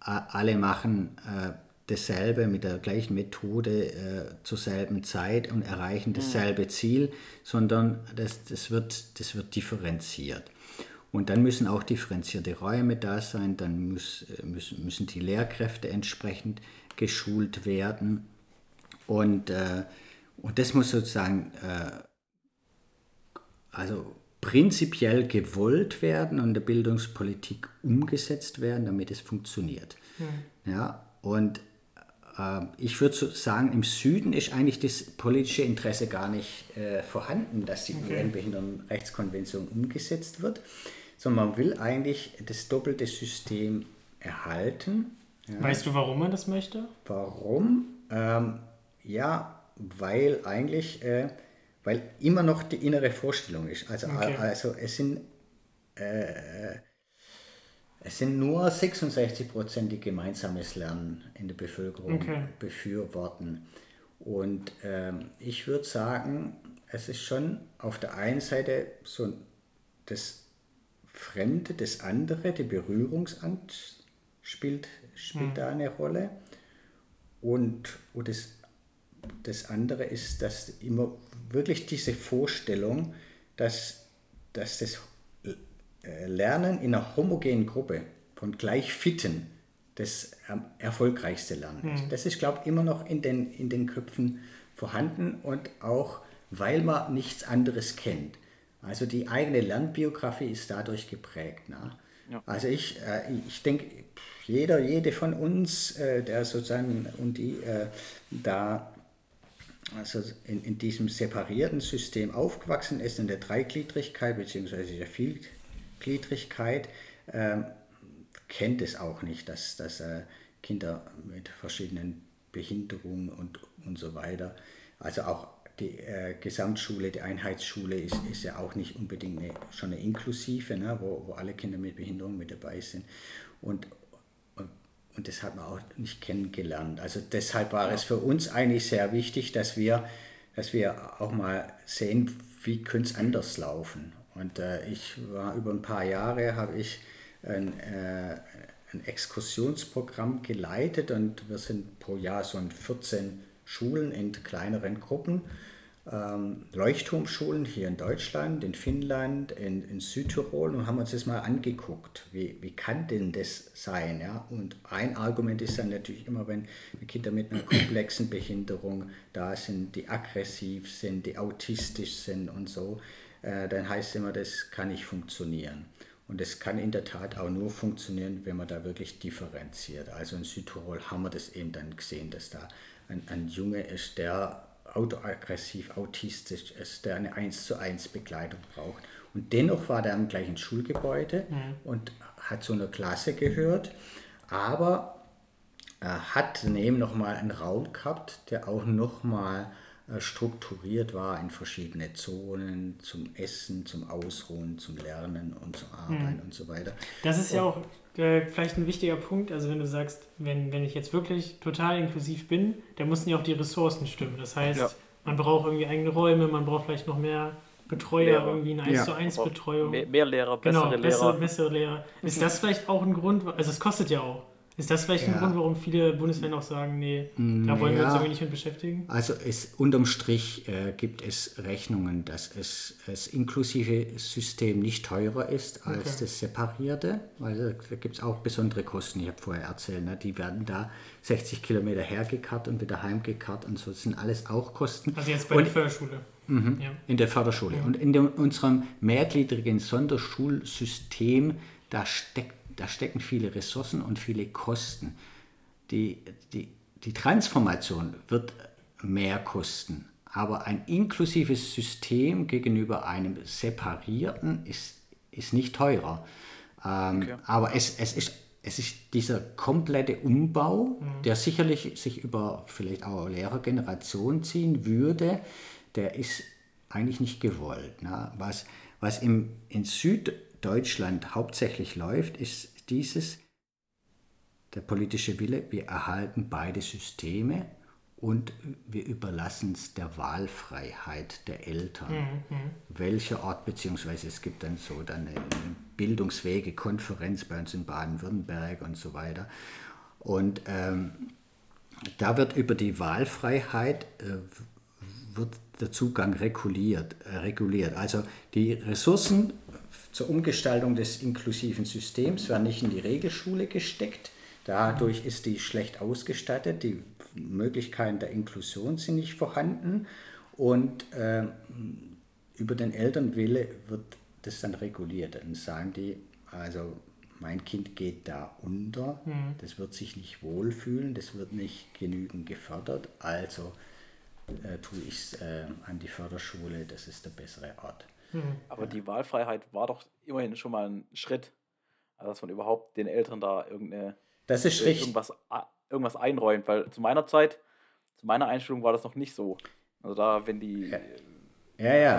äh, alle machen äh, dasselbe mit der gleichen Methode äh, zur selben Zeit und erreichen dasselbe Ziel, sondern das, das, wird, das wird differenziert. Und dann müssen auch differenzierte Räume da sein, dann muss, müssen, müssen die Lehrkräfte entsprechend geschult werden. Und äh, und das muss sozusagen äh, also prinzipiell gewollt werden und in der Bildungspolitik umgesetzt werden, damit es funktioniert. Mhm. Ja, und äh, ich würde so sagen, im Süden ist eigentlich das politische Interesse gar nicht äh, vorhanden, dass die okay. UN-Behindertenrechtskonvention umgesetzt wird, sondern man will eigentlich das doppelte System erhalten. Ja. Weißt du, warum man das möchte? Warum? Ähm, ja, weil eigentlich, äh, weil immer noch die innere Vorstellung ist. Also, okay. also es sind äh, es sind nur 66 Prozent, die gemeinsames Lernen in der Bevölkerung okay. befürworten. Und ähm, ich würde sagen, es ist schon auf der einen Seite so das Fremde, das andere, die Berührungsangst spielt, spielt hm. da eine Rolle. Und, und das das andere ist, dass immer wirklich diese Vorstellung, dass, dass das äh, Lernen in einer homogenen Gruppe von gleich Fitten das erfolgreichste Lernen ist. Mhm. Das ist, glaube ich, immer noch in den, in den Köpfen vorhanden und auch, weil man nichts anderes kennt. Also die eigene Lernbiografie ist dadurch geprägt. Ne? Ja. Also ich, äh, ich denke, jeder, jede von uns, äh, der sozusagen und die äh, da also in, in diesem separierten System aufgewachsen ist, in der Dreigliedrigkeit bzw. der Vielgliedrigkeit, äh, kennt es auch nicht, dass, dass äh, Kinder mit verschiedenen Behinderungen und, und so weiter, also auch die äh, Gesamtschule, die Einheitsschule ist, ist ja auch nicht unbedingt eine, schon eine inklusive, ne, wo, wo alle Kinder mit Behinderung mit dabei sind. Und, und das hat man auch nicht kennengelernt. Also deshalb war ja. es für uns eigentlich sehr wichtig, dass wir, dass wir auch mal sehen, wie könnte es anders laufen. Und äh, ich war über ein paar Jahre, habe ich ein, äh, ein Exkursionsprogramm geleitet und wir sind pro Jahr so in 14 Schulen in kleineren Gruppen ähm, Leuchtturmschulen hier in Deutschland, in Finnland, in, in, Südtirol und haben uns das mal angeguckt. Wie, wie kann denn das sein? Ja? Und ein Argument ist dann natürlich immer, wenn Kinder mit einer komplexen Behinderung da sind, die aggressiv sind, die autistisch sind und so, äh, dann heißt es immer, das kann nicht funktionieren. Und das kann in der Tat auch nur funktionieren, wenn man da wirklich differenziert. Also in Südtirol haben wir das eben dann gesehen, dass da ein, ein Junge ist, der autoaggressiv, autistisch ist, der eine 1 zu 1 Begleitung braucht. Und dennoch war der im gleichen Schulgebäude mhm. und hat zu einer Klasse gehört, aber er hat daneben nochmal einen Raum gehabt, der auch nochmal äh, strukturiert war in verschiedene Zonen zum Essen, zum Ausruhen, zum Lernen und zum Arbeiten mhm. und so weiter. Das ist ja auch äh, vielleicht ein wichtiger Punkt. Also wenn du sagst, wenn, wenn ich jetzt wirklich total inklusiv bin, dann müssen ja auch die Ressourcen stimmen. Das heißt, ja. man braucht irgendwie eigene Räume, man braucht vielleicht noch mehr Betreuer, Lehrer. irgendwie eine 1 ja. zu 1 Betreuung. Mehr, mehr Lehrer, bessere genau, Lehrer. Bessere Lehrer. Ist das vielleicht auch ein Grund, also es kostet ja auch. Ist das vielleicht ja. ein Grund, warum viele Bundesländer auch sagen, nee, da wollen wir uns irgendwie nicht mit beschäftigen? Also es, unterm Strich äh, gibt es Rechnungen, dass es, das inklusive System nicht teurer ist als okay. das separierte, weil da gibt es auch besondere Kosten, ich habe vorher erzählt, ne? die werden da 60 Kilometer hergekarrt und wieder heimgekarrt und so, das sind alles auch Kosten. Also jetzt bei und, der Förderschule. Mhm, ja. In der Förderschule. Ja. Und in dem, unserem mehrgliedrigen Sonderschulsystem, da steckt da stecken viele Ressourcen und viele Kosten. Die, die, die Transformation wird mehr kosten, aber ein inklusives System gegenüber einem separierten ist, ist nicht teurer. Ähm, okay. Aber es, es, ist, es ist dieser komplette Umbau, mhm. der sicherlich sich über vielleicht auch Lehrergeneration ziehen würde, der ist eigentlich nicht gewollt. Ne? Was, was im, in Süd Deutschland hauptsächlich läuft, ist dieses, der politische Wille, wir erhalten beide Systeme und wir überlassen es der Wahlfreiheit der Eltern. Mhm. mhm. Welcher Ort, beziehungsweise es gibt dann so dann eine Bildungswege-Konferenz bei uns in Baden-Württemberg und so weiter. Und ähm, da wird über die Wahlfreiheit äh, wird der Zugang reguliert, äh, reguliert. Also die Ressourcen zur Umgestaltung des inklusiven Systems werden nicht in die Regelschule gesteckt. Dadurch ist die schlecht ausgestattet, die Möglichkeiten der Inklusion sind nicht vorhanden und äh, über den Elternwille wird das dann reguliert. Dann sagen die, also mein Kind geht da unter, mhm. das wird sich nicht wohlfühlen, das wird nicht genügend gefördert, also äh, tue ich es äh, an die Förderschule, das ist der bessere Ort. Mhm. Aber die Wahlfreiheit war doch immerhin schon mal ein Schritt, also dass man überhaupt den Eltern da irgendeine das ist irgendwas, irgendwas einräumt, weil zu meiner Zeit, zu meiner Einstellung war das noch nicht so. Also da, wenn die. Ja, ja. ja.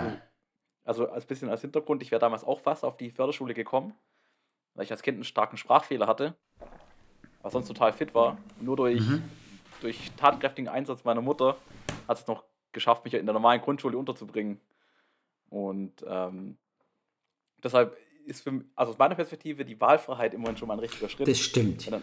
Also, also als bisschen als Hintergrund, ich wäre damals auch fast auf die Förderschule gekommen, weil ich als Kind einen starken Sprachfehler hatte, aber sonst total fit war. Und nur durch, mhm. durch tatkräftigen Einsatz meiner Mutter hat es noch geschafft, mich in der normalen Grundschule unterzubringen. Und ähm, deshalb ist für, also aus meiner Perspektive die Wahlfreiheit immerhin schon mal ein richtiger Schritt. Das stimmt. Dann.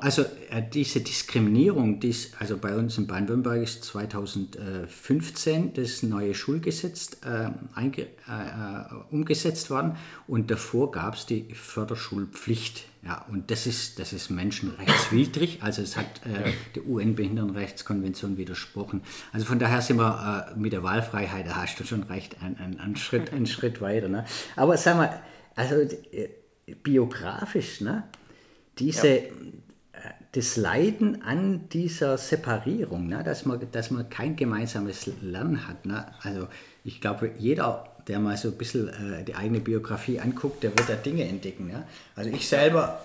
Also äh, diese Diskriminierung, dies, also bei uns in Baden-Württemberg ist 2015 das neue Schulgesetz äh, einge, äh, äh, umgesetzt worden und davor gab es die Förderschulpflicht. Ja, und das ist, das ist menschenrechtswidrig, [laughs] also es hat äh, der UN-Behindertenrechtskonvention widersprochen. Also von daher sind wir äh, mit der Wahlfreiheit, da hast du schon recht, einen ein Schritt, ein [laughs] Schritt weiter. Ne? Aber sag mal, also biografisch, ne? diese, ja das Leiden an dieser Separierung, ne? dass, man, dass man kein gemeinsames Lernen hat. Ne? Also ich glaube, jeder, der mal so ein bisschen äh, die eigene Biografie anguckt, der wird da Dinge entdecken. Ne? Also ich selber,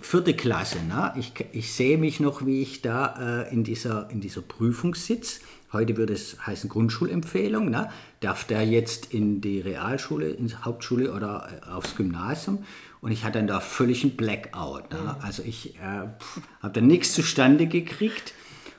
vierte Klasse, ne? ich, ich sehe mich noch, wie ich da äh, in, dieser, in dieser Prüfung sitze. Heute würde es heißen Grundschulempfehlung. Ne? Darf der jetzt in die Realschule, in die Hauptschule oder äh, aufs Gymnasium? Und ich hatte dann da völlig einen Blackout. Ne? Also ich äh, habe da nichts zustande gekriegt.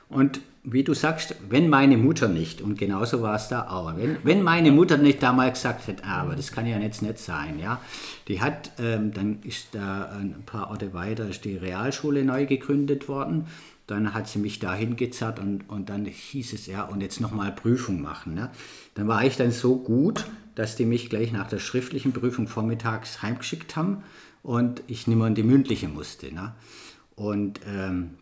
Und wie du sagst, wenn meine Mutter nicht, und genauso war es da auch, wenn, wenn meine Mutter nicht damals gesagt hätte, ah, aber das kann ja jetzt nicht sein, ja, die hat, ähm, dann ist da ein paar Orte weiter, ist die Realschule neu gegründet worden, dann hat sie mich da hingezerrt und, und dann hieß es, ja, und jetzt nochmal Prüfung machen. Ne? Dann war ich dann so gut, dass die mich gleich nach der schriftlichen Prüfung vormittags heimgeschickt haben und ich nicht mehr in die mündliche musste. Ne? Und ähm,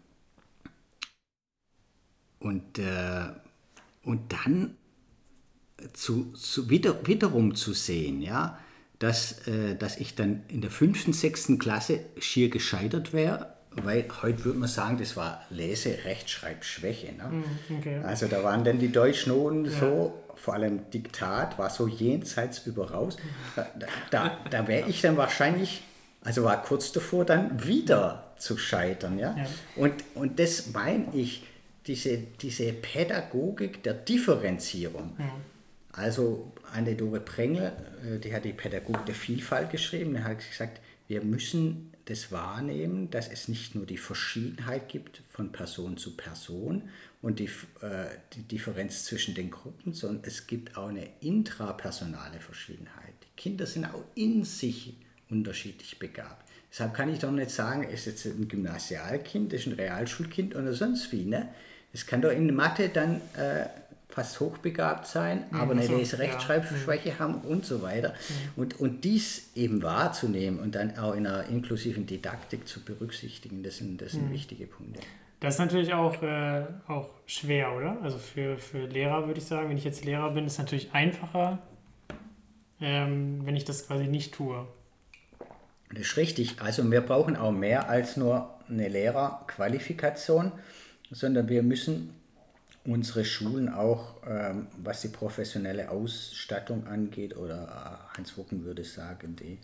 und, äh, und dann zu, zu wieder, wiederum zu sehen, ja, dass, äh, dass ich dann in der fünften, sechsten Klasse schier gescheitert wäre, weil heute würde man sagen, das war Lese-, Rechtschreibschwäche. Ne? Hm, okay. Also da waren dann die Deutschnoten ja. so, vor allem Diktat war so jenseits über raus. Da, da, da wäre ich dann wahrscheinlich, also war kurz davor, dann wieder zu scheitern. Ja? ja. Und, und das meine ich, diese, diese Pädagogik der Differenzierung. Ja. Also Anne-Dore Prengel, äh, die hat die Pädagogik der Vielfalt geschrieben, die hat gesagt, wir müssen das wahrnehmen, dass es nicht nur die Verschiedenheit gibt von Person zu Person und die, äh, die Differenz zwischen den Gruppen, sondern es gibt auch eine intrapersonale Verschiedenheit. Die Kinder sind auch in sich unterschiedlich begabt. Deshalb kann ich doch nicht sagen, es ist jetzt ein Gymnasialkind, es ist ein Realschulkind oder sonst wie. Ne? Es kann doch in Mathe dann äh, fast hochbegabt sein, mhm, aber eine so, Lese-Rechtschreibschwäche ja. haben und so weiter. Mhm. Und, und dies eben wahrzunehmen und dann auch in einer inklusiven Didaktik zu berücksichtigen, das sind, das sind mhm. wichtige Punkte. Das ist natürlich auch, äh, auch schwer, oder? Also für, für Lehrer würde ich sagen, wenn ich jetzt Lehrer bin, ist es natürlich einfacher, ähm, wenn ich das quasi nicht tue. Das ist richtig. Also wir brauchen auch mehr als nur eine Lehrerqualifikation sondern wir müssen unsere Schulen auch, ähm, was die professionelle Ausstattung angeht, oder äh, Hans Wucken würde sagen, die,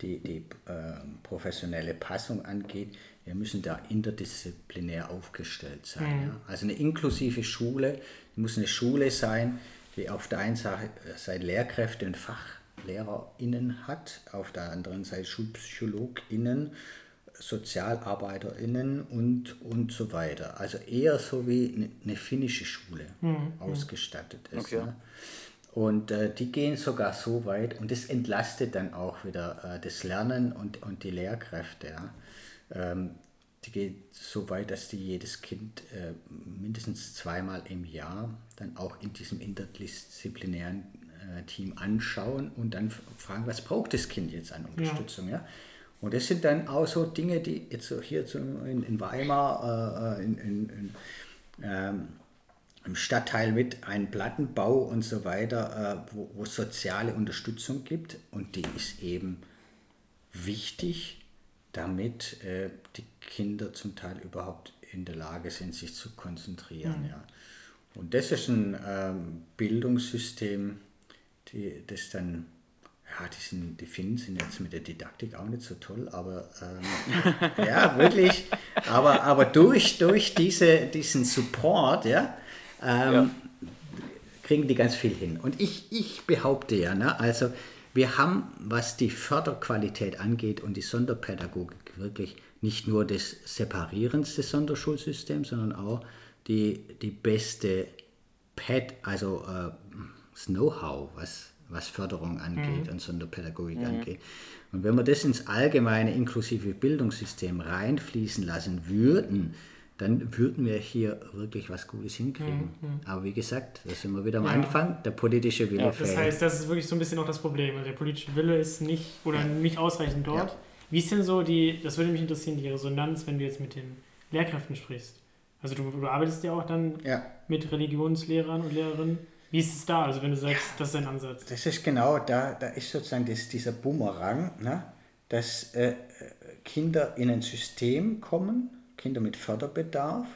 die, die äh, professionelle Passung angeht, wir müssen da interdisziplinär aufgestellt sein. Mhm. Ja? Also eine inklusive Schule muss eine Schule sein, die auf der einen Seite Lehrkräfte und FachlehrerInnen hat, auf der anderen Seite SchulpsychologInnen SozialarbeiterInnen und, und so weiter. Also eher so wie eine finnische Schule mhm. ausgestattet ist. Okay. Ne? Und äh, die gehen sogar so weit und das entlastet dann auch wieder äh, das Lernen und, und die Lehrkräfte. Ja? Ähm, die geht so weit, dass die jedes Kind äh, mindestens zweimal im Jahr dann auch in diesem interdisziplinären äh, Team anschauen und dann fragen, was braucht das Kind jetzt an Unterstützung. Ja. ja? Und das sind dann auch so Dinge, die jetzt so hier in, in Weimar, äh, in, in, in ähm, im Stadtteil mit einem Plattenbau und so weiter, äh, wo, es soziale Unterstützung gibt. Und die ist eben wichtig, damit äh, die Kinder zum Teil überhaupt in der Lage sind, sich zu konzentrieren. Mhm. Ja. Und das ist ein ähm, Bildungssystem, die, das dann ja, die, sind, die Finnen sind jetzt mit der Didaktik auch nicht so toll, aber ähm, [laughs] ja, wirklich. Aber, aber durch, durch diese, diesen Support, ja, ähm, ja, kriegen die ganz viel hin. Und ich, ich behaupte ja, ne, also wir haben, was die Förderqualität angeht und die Sonderpädagogik, wirklich nicht nur das Separierens des Sonderschulsystems, sondern auch die, die beste Pad, also äh, das Know-how, was was Förderung angeht mhm. und Sonderpädagogik mhm. angeht. Und wenn wir das ins allgemeine inklusive Bildungssystem reinfließen lassen würden, dann würden wir hier wirklich was Gutes hinkriegen. Mhm. Aber wie gesagt, da sind wir wieder am ja. Anfang, der politische Wille ja, fehlt. Das heißt, das ist wirklich so ein bisschen auch das Problem. Also der politische Wille ist nicht oder ja. nicht ausreichend dort. Ja. Wie ist denn so die, das würde mich interessieren, die Resonanz, wenn du jetzt mit den Lehrkräften sprichst? Also du, du arbeitest ja auch dann mit Religionslehrern und Lehrerinnen. Wie ist es da, also wenn du sagst, das ist ein Ansatz? Das ist genau, da, da ist sozusagen das, dieser Bumerang, ne? dass äh, Kinder in ein System kommen, Kinder mit Förderbedarf,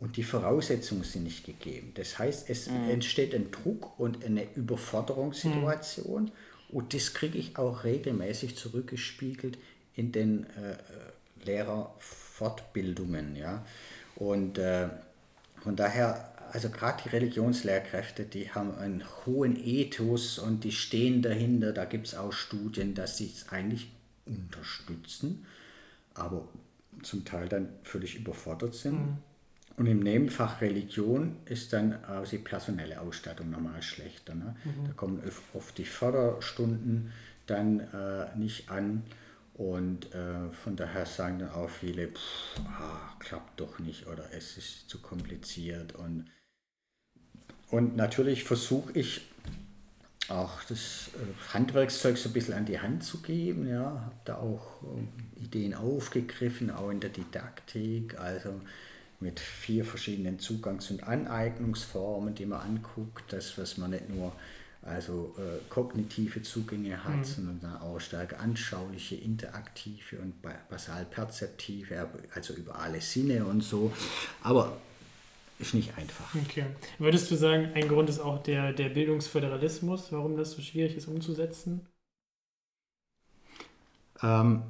und die Voraussetzungen sind nicht gegeben. Das heißt, es mhm. entsteht ein Druck und eine Überforderungssituation. Mhm. Und das kriege ich auch regelmäßig zurückgespiegelt in den äh, Lehrerfortbildungen. Ja? Und äh, von daher also gerade die Religionslehrkräfte, die haben einen hohen Ethos und die stehen dahinter. Da gibt es auch Studien, dass sie es eigentlich unterstützen, aber zum Teil dann völlig überfordert sind. Mhm. Und im Nebenfach Religion ist dann auch die personelle Ausstattung normal schlechter. Ne? Mhm. Da kommen oft die Förderstunden dann äh, nicht an. Und äh, von daher sagen dann auch viele, pff, ah, klappt doch nicht oder es ist zu kompliziert. Und, und natürlich versuche ich auch das äh, Handwerkszeug so ein bisschen an die Hand zu geben. Ja, habe da auch äh, Ideen aufgegriffen, auch in der Didaktik, also mit vier verschiedenen Zugangs- und Aneignungsformen, die man anguckt, das, was man nicht nur also äh, kognitive Zugänge hat, mhm. sondern dann auch stärker anschauliche, interaktive und basalperzeptive, also über alle Sinne und so. Aber ist nicht einfach. Okay. Würdest du sagen, ein Grund ist auch der, der Bildungsföderalismus, warum das so schwierig ist umzusetzen? Ähm,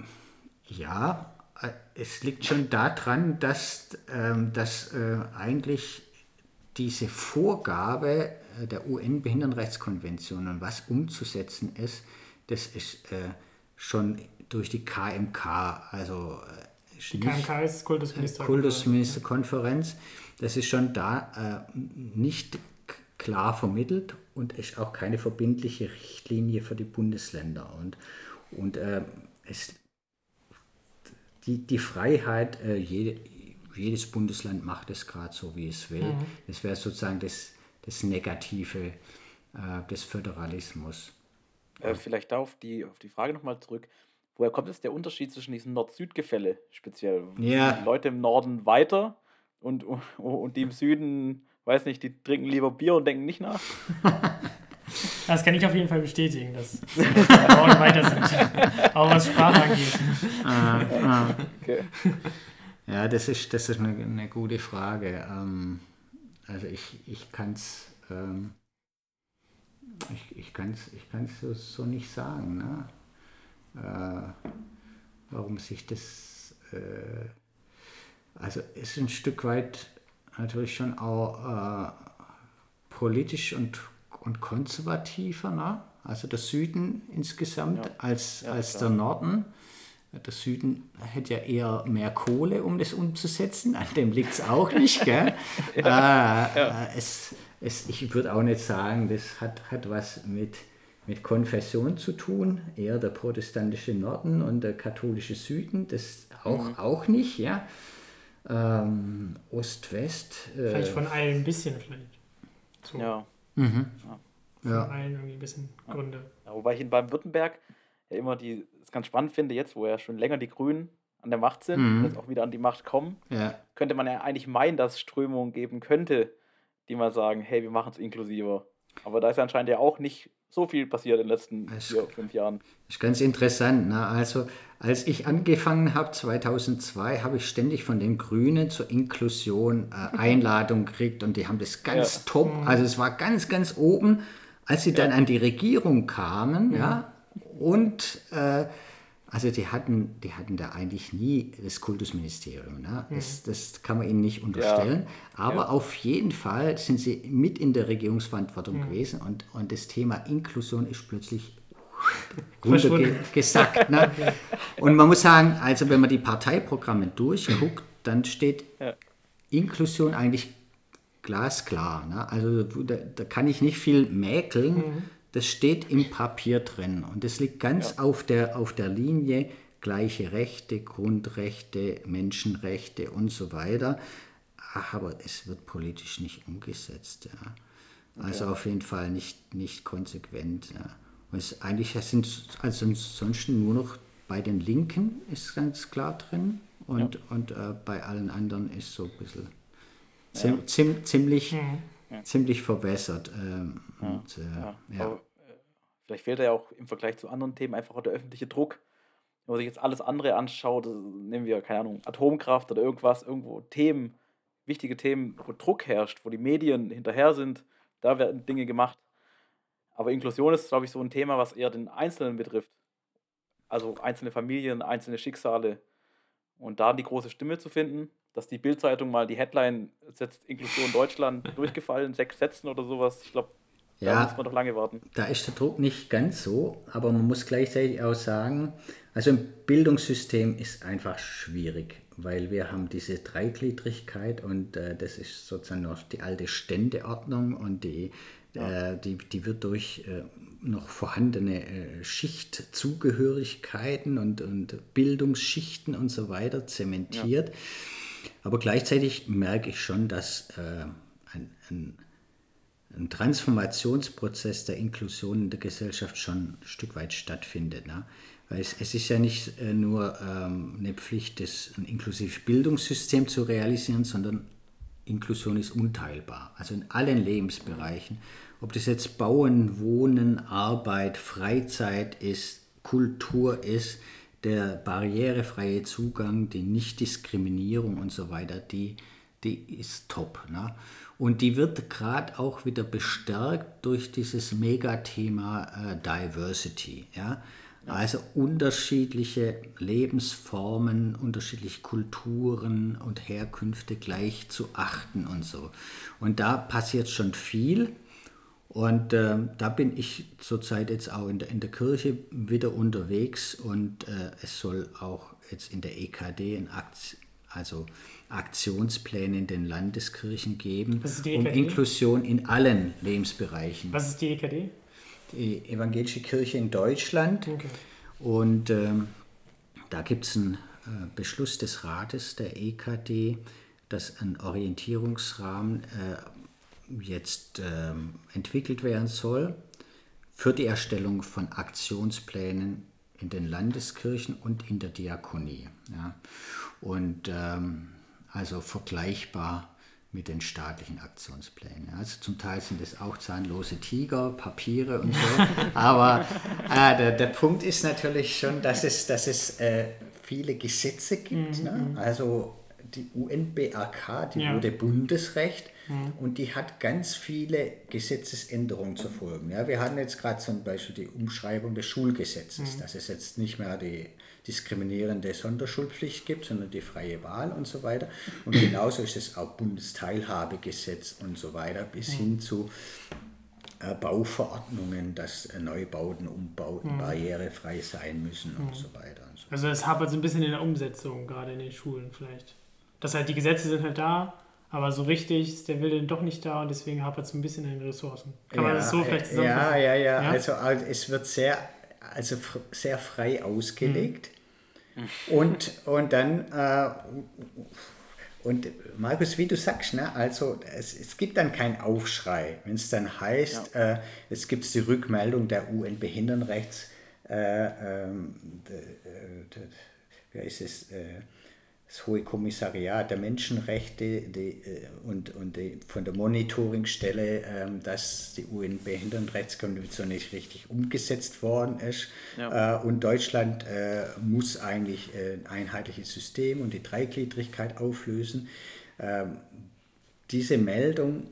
ja, äh, es liegt schon daran, dass, ähm, dass äh, eigentlich diese Vorgabe äh, der UN-Behindertenrechtskonvention und was umzusetzen ist, das ist äh, schon durch die KMK, also äh, die KMK ist Kultusminister Kultusministerkonferenz, das ist schon da äh, nicht klar vermittelt und ist auch keine verbindliche Richtlinie für die Bundesländer. Und, und äh, es, die, die Freiheit, äh, jede, jedes Bundesland macht es gerade so, wie es will. Mhm. Das wäre sozusagen das, das Negative äh, des Föderalismus. Äh, vielleicht da auf die, auf die Frage nochmal zurück. Woher kommt es der Unterschied zwischen diesem Nord-Süd-Gefälle speziell? Ja. Die Leute im Norden weiter und, und die im Süden, weiß nicht, die trinken lieber Bier und denken nicht nach? [laughs] Das kann ich auf jeden Fall bestätigen, dass Norden weiter sind. [laughs] Auch was Sprache angeht. Ah, ah. Okay. Ja, das ist, das ist eine, eine gute Frage. Ähm, also ich, ich kann es ähm, ich, ich kann's, ich kann's so, so nicht sagen, ne? äh, warum sich das, äh, also ist ein Stück weit natürlich schon auch äh, politisch und, und konservativer, ne? also der Süden insgesamt ja. als, ja, als der Norden. Der Süden hätte ja eher mehr Kohle, um das umzusetzen. An dem liegt es auch nicht. Gell? [laughs] ja, äh, ja. Äh, es, es, ich würde auch nicht sagen, das hat, hat was mit, mit Konfession zu tun. Eher der protestantische Norden und der katholische Süden. Das auch, mhm. auch nicht. Ja? Ähm, Ost-West. Äh, vielleicht von allen ein bisschen vielleicht. So. Ja. Mhm. ja. Von ja. allen irgendwie ein bisschen Gründe. Ja, wobei ich in Baden-Württemberg ja immer die ganz spannend finde, jetzt, wo ja schon länger die Grünen an der Macht sind, mhm. jetzt auch wieder an die Macht kommen, ja. könnte man ja eigentlich meinen, dass es Strömungen geben könnte, die mal sagen, hey, wir machen es inklusiver. Aber da ist ja anscheinend ja auch nicht so viel passiert in den letzten das vier, fünf Jahren. Das ist ganz interessant. Ne? Also, als ich angefangen habe, 2002, habe ich ständig von den Grünen zur Inklusion äh, [laughs] Einladungen gekriegt und die haben das ganz ja. top, mhm. also es war ganz, ganz oben. Als sie ja. dann an die Regierung kamen, mhm. ja, und äh, also die hatten, die hatten da eigentlich nie das Kultusministerium. Ne? Das, mhm. das kann man ihnen nicht unterstellen. Ja. Aber ja. auf jeden Fall sind sie mit in Regierungsverantwortung mhm. gewesen und, und das Thema Inklusion ist plötzlich [laughs] runtergesackt. Ne? Und man muss sagen, also wenn man die Parteiprogramme durchguckt, dann steht ja. Inklusion eigentlich glasklar. Ne? Also da, da, kann ich nicht viel mäkeln. Mhm das steht im Papier drin und das liegt ganz ja. auf, der, auf der Linie gleiche Rechte, Grundrechte, Menschenrechte und so weiter. Aber es wird politisch nicht umgesetzt. Ja. Also okay. auf jeden Fall nicht, nicht konsequent. Ja. Und es, eigentlich sind also ansonsten nur noch bei den Linken ist ganz klar drin und, ja. und äh, bei allen anderen ist so ein bisschen zim, zim, ziemlich, mhm ziemlich verbessert. Ähm, ja, und, äh, ja. Aber, äh, vielleicht fehlt ja auch im Vergleich zu anderen Themen einfach auch der öffentliche Druck. Wenn man sich jetzt alles andere anschaut, nehmen wir, keine Ahnung, Atomkraft oder irgendwas, irgendwo Themen, wichtige Themen, wo Druck herrscht, wo die Medien hinterher sind, da werden Dinge gemacht. Aber Inklusion ist, glaube ich, so ein Thema, was eher den Einzelnen betrifft. Also einzelne Familien, einzelne Schicksale. Und da die große Stimme zu finden, dass die Bildzeitung mal die Headline setzt, Inklusion Deutschland [laughs] durchgefallen, sechs Sätzen oder sowas. Ich glaube, da ja, muss man doch lange warten. Da ist der Druck nicht ganz so, aber man muss gleichzeitig auch sagen, Also im Bildungssystem ist einfach schwierig, weil wir haben diese Dreigliedrigkeit und äh, das ist sozusagen noch die alte Ständeordnung und die, ja. äh, die, die wird durch äh, noch vorhandene äh, Schichtzugehörigkeiten und, und Bildungsschichten und so weiter zementiert. Ja. Aber gleichzeitig merke ich schon, dass äh, ein, ein, ein, Transformationsprozess der Inklusion in der Gesellschaft schon ein Stück weit stattfindet. Ne? Weil es, es, ist ja nicht äh, nur ähm, eine Pflicht, das, ein inklusives Bildungssystem zu realisieren, sondern Inklusion ist unteilbar. Also in allen Lebensbereichen. Ob das jetzt Bauen, Wohnen, Arbeit, Freizeit ist, Kultur ist, der barrierefreie Zugang, die Nichtdiskriminierung und so weiter, die, die ist top. Ne? Und die wird gerade auch wieder bestärkt durch dieses Megathema äh, Diversity. Ja? Also unterschiedliche Lebensformen, unterschiedliche Kulturen und Herkünfte gleich zu achten und so. Und da passiert schon viel. Und äh, da bin ich zurzeit jetzt auch in der, in der Kirche wieder unterwegs und äh, es soll auch jetzt in der EKD ein Akt, also Aktionspläne in den Landeskirchen geben, um Inklusion in allen Lebensbereichen. Was ist die EKD? Die Evangelische Kirche in Deutschland. Okay. Und ähm, da gibt es einen äh, Beschluss des Rates der EKD, dass ein Orientierungsrahmen äh, jetzt ähm, entwickelt werden soll für die Erstellung von Aktionsplänen in den Landeskirchen und in der Diakonie. Ja. Und ähm, also vergleichbar mit den staatlichen Aktionsplänen. Also zum Teil sind es auch zahnlose Tiger, Papiere und so. [laughs] Aber äh, der, der Punkt ist natürlich schon, dass es, dass es äh, viele Gesetze gibt. Mhm. Ne? Also die UNBAK, die ja. wurde Bundesrecht mhm. und die hat ganz viele Gesetzesänderungen zu folgen. Ja, wir hatten jetzt gerade zum Beispiel die Umschreibung des Schulgesetzes, mhm. dass es jetzt nicht mehr die diskriminierende Sonderschulpflicht gibt, sondern die freie Wahl und so weiter. Und genauso ist es auch Bundesteilhabegesetz und so weiter, bis mhm. hin zu äh, Bauverordnungen, dass äh, Neubauten, Umbauten mhm. barrierefrei sein müssen und mhm. so weiter. Und so. Also es hapert so ein bisschen in der Umsetzung, gerade in den Schulen vielleicht. Dass halt die Gesetze sind halt da, aber so richtig ist der Wille doch nicht da und deswegen hapert es ein bisschen in den Ressourcen. Kann ja, man das so vielleicht zusammenfassen? Ja, ja, ja. ja? Also, also es wird sehr, also sehr frei ausgelegt. Mhm. Und, und dann, äh, und Markus, wie du sagst, ne, also es, es gibt dann keinen Aufschrei, wenn es dann heißt, ja. äh, es gibt die Rückmeldung der UN-Behindertenrechts, äh, ähm, wer ist es, äh, das Hohe Kommissariat der Menschenrechte die, äh, und, und die, von der Monitoringstelle, ähm, dass die UN-Behindertenrechtskonvention nicht richtig umgesetzt worden ist. Ja. Äh, und Deutschland äh, muss eigentlich ein einheitliches System und die Dreigliedrigkeit auflösen. Ähm, diese Meldung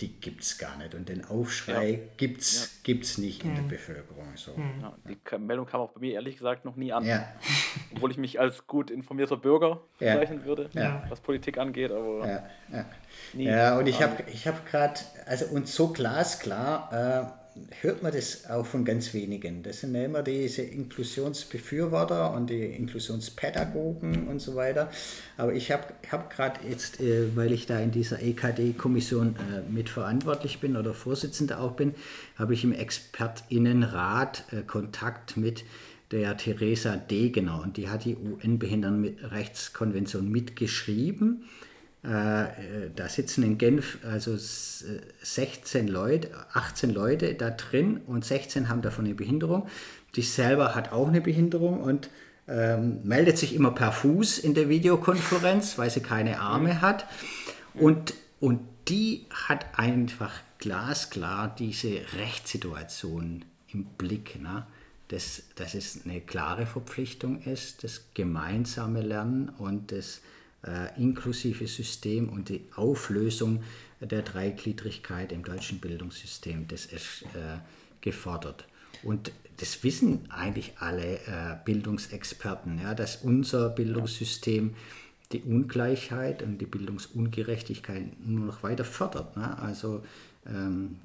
die gibt es gar nicht. Und den Aufschrei ja. gibt es ja. nicht in der mhm. Bevölkerung. So. Mhm. Ja, die Meldung kam auch bei mir ehrlich gesagt noch nie an. Ja. [laughs] Obwohl ich mich als gut informierter Bürger bezeichnen würde, was Politik angeht. Aber ja, ja. und ich habe ich hab gerade, also und so glasklar, äh, hört man das auch von ganz wenigen. Das sind ja immer diese Inklusionsbefürworter und die Inklusionspädagogen und so weiter. Aber ich habe hab gerade jetzt, äh, weil ich da in dieser EKD-Kommission äh, mitverantwortlich bin oder Vorsitzender auch bin, habe ich im Expertinnenrat äh, Kontakt mit der Theresa Degener und die hat die UN-Behindertenrechtskonvention mitgeschrieben da sitzen in Genf also 16 äh, Leute, 18 Leute da drin und 16 haben davon eine Behinderung. Die selber hat auch eine Behinderung und ähm, meldet sich immer per Fuß in der Videokonferenz, weil sie keine Arme hat. Und, und die hat einfach glasklar diese Rechtssituation im Blick. Ne? Dass, dass es eine klare Verpflichtung ist, das gemeinsame Lernen und das äh, inklusive System und die Auflösung der Dreigliedrigkeit im deutschen Bildungssystem, das ist äh, gefordert. Und das wissen eigentlich alle äh, Bildungsexperten, ja, dass unser Bildungssystem die Ungleichheit und die Bildungsungerechtigkeit nur noch weiter fördert. Ne? Also ähm,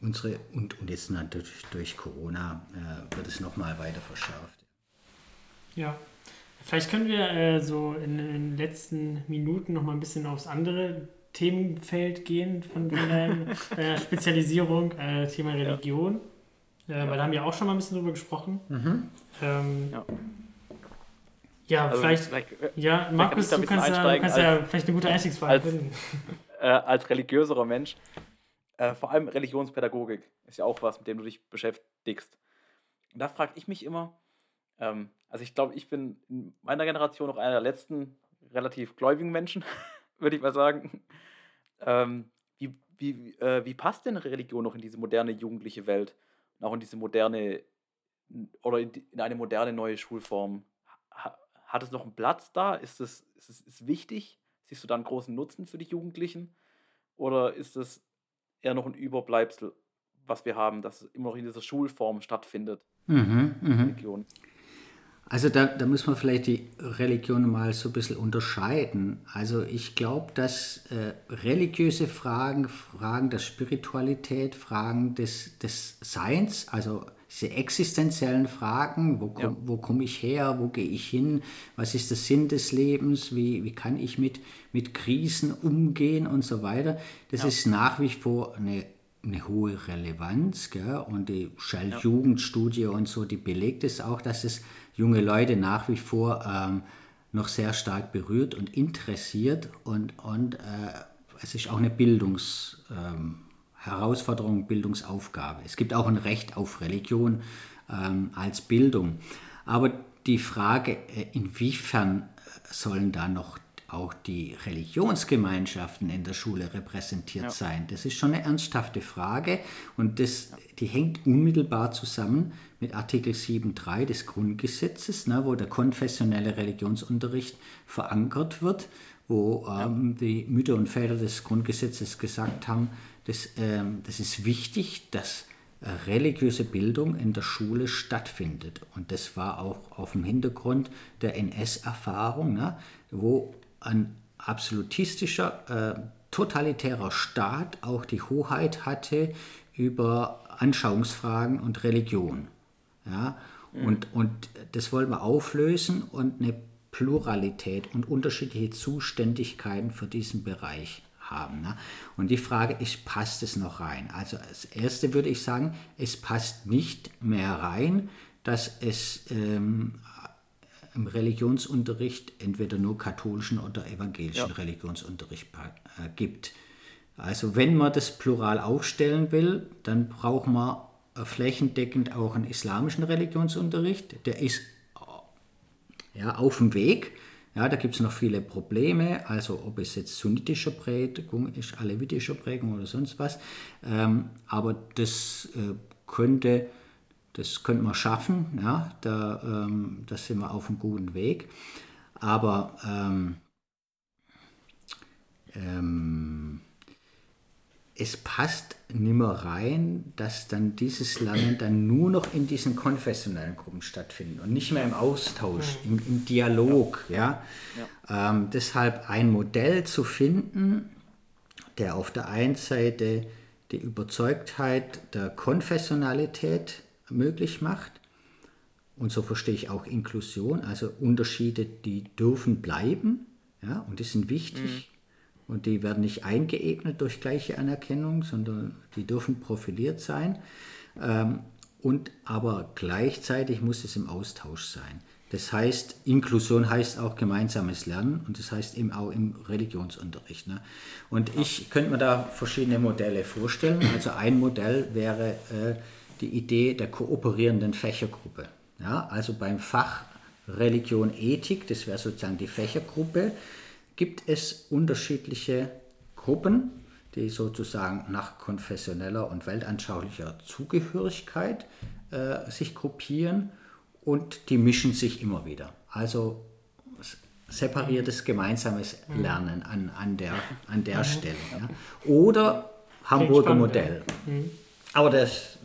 unsere, und, und jetzt natürlich durch Corona äh, wird es nochmal weiter verschärft. Ja. Vielleicht können wir äh, so in, in, den letzten Minuten noch mal ein bisschen aufs andere Themenfeld gehen von, deiner [laughs] Spezialisierung, äh, Thema Religion. Ja. Äh, weil da haben wir auch schon mal ein bisschen drüber gesprochen. Mhm. Ähm, ja. Ja, also vielleicht, vielleicht, äh, ja, Markus, du kannst, ja, du kannst als, ja vielleicht eine gute Einstiegsfrage als, finden. [laughs] Äh, als religiöserer Mensch, äh, vor allem Religionspädagogik ist ja auch was, mit dem du dich beschäftigst. Und da frage ich mich immer, ähm, also ich glaube, ich bin in meiner Generation noch einer der letzten relativ gläubigen Menschen, [laughs] würde ich mal sagen. Ähm, wie, wie, äh, wie passt denn Religion noch in diese moderne jugendliche Welt? Und auch in diese moderne oder in, in eine moderne neue Schulform? Ha, hat es noch einen Platz da? Ist es ist, es, ist wichtig? Siehst du da einen großen Nutzen für die Jugendlichen? Oder ist es eher noch ein Überbleibsel, was wir haben, dass es immer noch in dieser Schulform stattfindet? Mhm, mh. Religion. Also da, da muss man vielleicht die Religion mal so ein bisschen unterscheiden. Also ich glaube, dass äh, religiöse Fragen, Fragen der Spiritualität, Fragen des, des Seins, also diese existenziellen Fragen, wo, ja. wo komme ich her, wo gehe ich hin, was ist der Sinn des Lebens, wie, wie kann ich mit, mit Krisen umgehen und so weiter, das ja. ist nach wie vor eine eine hohe Relevanz. Gell? Und die Shell-Jugendstudie und so, die belegt es auch, dass es junge Leute nach wie vor ähm, noch sehr stark berührt und interessiert. Und, und äh, es ist auch eine Bildungsherausforderung, ähm, Bildungsaufgabe. Es gibt auch ein Recht auf Religion ähm, als Bildung. Aber die Frage, äh, inwiefern sollen da noch auch die Religionsgemeinschaften in der Schule repräsentiert ja. sein? Das ist schon eine ernsthafte Frage und das, die hängt unmittelbar zusammen mit Artikel 7.3 des Grundgesetzes, ne, wo der konfessionelle Religionsunterricht verankert wird, wo ähm, die Mütter und Väter des Grundgesetzes gesagt haben, dass, ähm, das ist wichtig, dass äh, religiöse Bildung in der Schule stattfindet. Und das war auch auf dem Hintergrund der NS-Erfahrung, ne, wo ein absolutistischer, äh, totalitärer Staat auch die Hoheit hatte über Anschauungsfragen und Religion. Ja? Mhm. Und, und das wollen wir auflösen und eine Pluralität und unterschiedliche Zuständigkeiten für diesen Bereich haben. Ne? Und die Frage ist, passt es noch rein? Also als erste würde ich sagen, es passt nicht mehr rein, dass es ähm, im Religionsunterricht entweder nur katholischen oder evangelischen ja. Religionsunterricht äh, gibt. Also wenn man das Plural aufstellen will, dann braucht man flächendeckend auch einen islamischen Religionsunterricht. Der ist äh, ja, auf dem Weg. Ja, da gibt es noch viele Probleme, also ob es jetzt sunnitischer Prägung ist, alevitischer Prägung oder sonst was. Ähm, aber das äh, könnte das könnte man schaffen, ja, da, ähm, da sind wir auf einem guten Weg. Aber ähm, ähm, es passt nimmer rein, dass dann dieses Lernen dann nur noch in diesen konfessionellen Gruppen stattfindet und nicht mehr im Austausch, im, im Dialog. Ja. ja. Ähm, deshalb ein Modell zu finden, der auf der einen Seite die Überzeugtheit der Konfessionalität möglich macht. Und so verstehe ich auch Inklusion, also Unterschiede, die dürfen bleiben ja, und die sind wichtig. Mhm. Und die werden nicht eingeebnet durch gleiche Anerkennung, sondern die dürfen profiliert sein. Ähm, und aber gleichzeitig muss es im Austausch sein. Das heißt, Inklusion heißt auch gemeinsames Lernen und das heißt eben auch im Religionsunterricht. Ne? Und ich könnte mir da verschiedene Modelle vorstellen. Also ein Modell wäre äh, die Idee der kooperierenden Fächergruppe. Ja, also beim Fach Religion, Ethik, das wäre sozusagen die Fächergruppe, gibt es unterschiedliche Gruppen, die sozusagen nach konfessioneller und weltanschaulicher Zugehörigkeit äh, sich gruppieren und die mischen sich immer wieder. Also separiertes gemeinsames mhm. Lernen an, an der, an der mhm. Stelle. Ja. Oder Hamburger Modell. Mhm. Aber das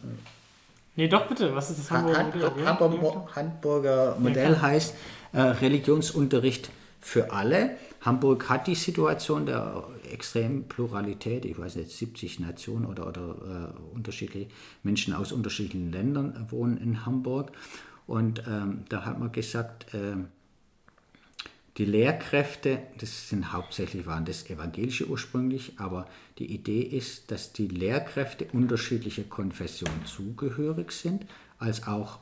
Nee, doch bitte. Was ist das Hamburger Modell? Hamburger, Hamburger Modell heißt äh, Religionsunterricht für alle. Hamburg hat die Situation der extremen Pluralität, ich weiß nicht, 70 Nationen oder, oder äh, unterschiedliche Menschen aus unterschiedlichen Ländern wohnen in Hamburg. Und ähm, da hat man gesagt, ähm, die Lehrkräfte, das sind hauptsächlich waren das evangelische ursprünglich, aber die Idee ist, dass die Lehrkräfte unterschiedlicher Konfession zugehörig sind, als auch,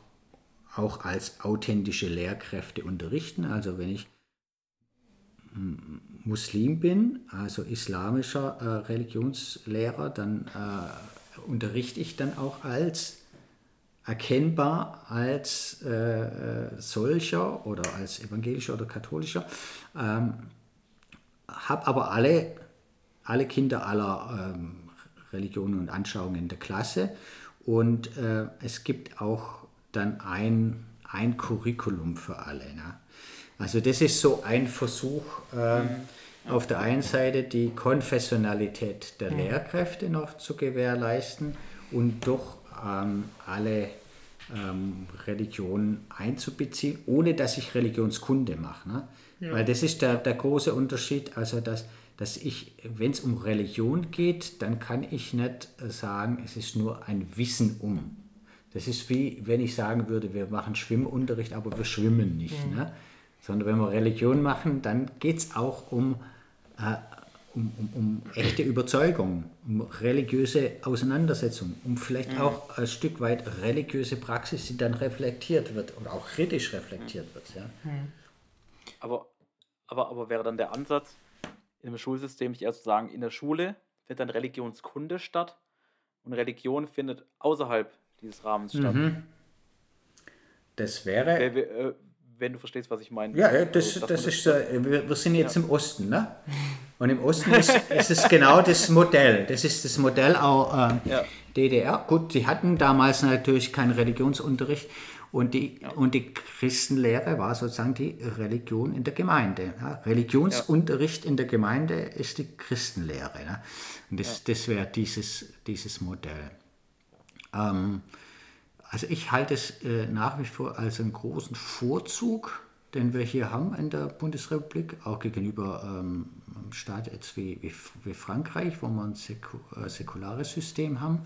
auch als authentische Lehrkräfte unterrichten. Also wenn ich Muslim bin, also islamischer äh, Religionslehrer, dann äh, unterrichte ich dann auch als erkennbar als äh, solcher oder als evangelischer oder katholischer, ähm, habe aber alle, alle Kinder aller ähm, Religionen und Anschauungen in der Klasse und äh, es gibt auch dann ein, ein Curriculum für alle. Ne? Also das ist so ein Versuch, äh, mhm. auf der einen Seite die Konfessionalität der mhm. Lehrkräfte noch zu gewährleisten und doch ähm, alle ähm, Religionen einzubeziehen, ohne dass ich Religionskunde mache. Ne? Ja. Weil das ist der, der große Unterschied, also dass, dass ich, wenn es um Religion geht, dann kann ich nicht sagen, es ist nur ein Wissen um. Das ist wie, wenn ich sagen würde, wir machen Schwimmunterricht, aber wir schwimmen nicht. Mhm. Ne? Sondern wenn wir Religion machen, dann geht es auch um äh, um, um, um, echte Überzeugung, um religiöse Auseinandersetzung, um vielleicht mhm. auch ein Stück weit religiöse Praxis, die dann reflektiert wird oder auch kritisch reflektiert mhm. wird. Ja. Mhm. Aber, aber, aber wäre dann der Ansatz in einem Schulsystem nicht eher zu sagen, in der Schule findet dann Religionskunde statt und Religion findet außerhalb dieses Rahmens statt? Mhm. Das wäre. Äh, wenn du verstehst, was ich meine. Ja, das, also, das ist, äh, wir, wir sind jetzt ja. im Osten, ne? [laughs] Und im Osten ist, ist, es genau das Modell. Das ist das Modell auch äh, ja. DDR. Gut, die hatten damals natürlich keinen Religionsunterricht und die, ja. und die Christenlehre war sozusagen die Religion in der Gemeinde. Ja? Religionsunterricht in der Gemeinde ist die Christenlehre. Ne? Und das, das wäre dieses, dieses Modell. Ähm, also ich halte es äh, nach wie vor als einen großen Vorzug den wir hier haben in der Bundesrepublik, auch gegenüber ähm, Staat jetzt wie, wie, wie, Frankreich, wo wir ein säku äh, säkulares System haben,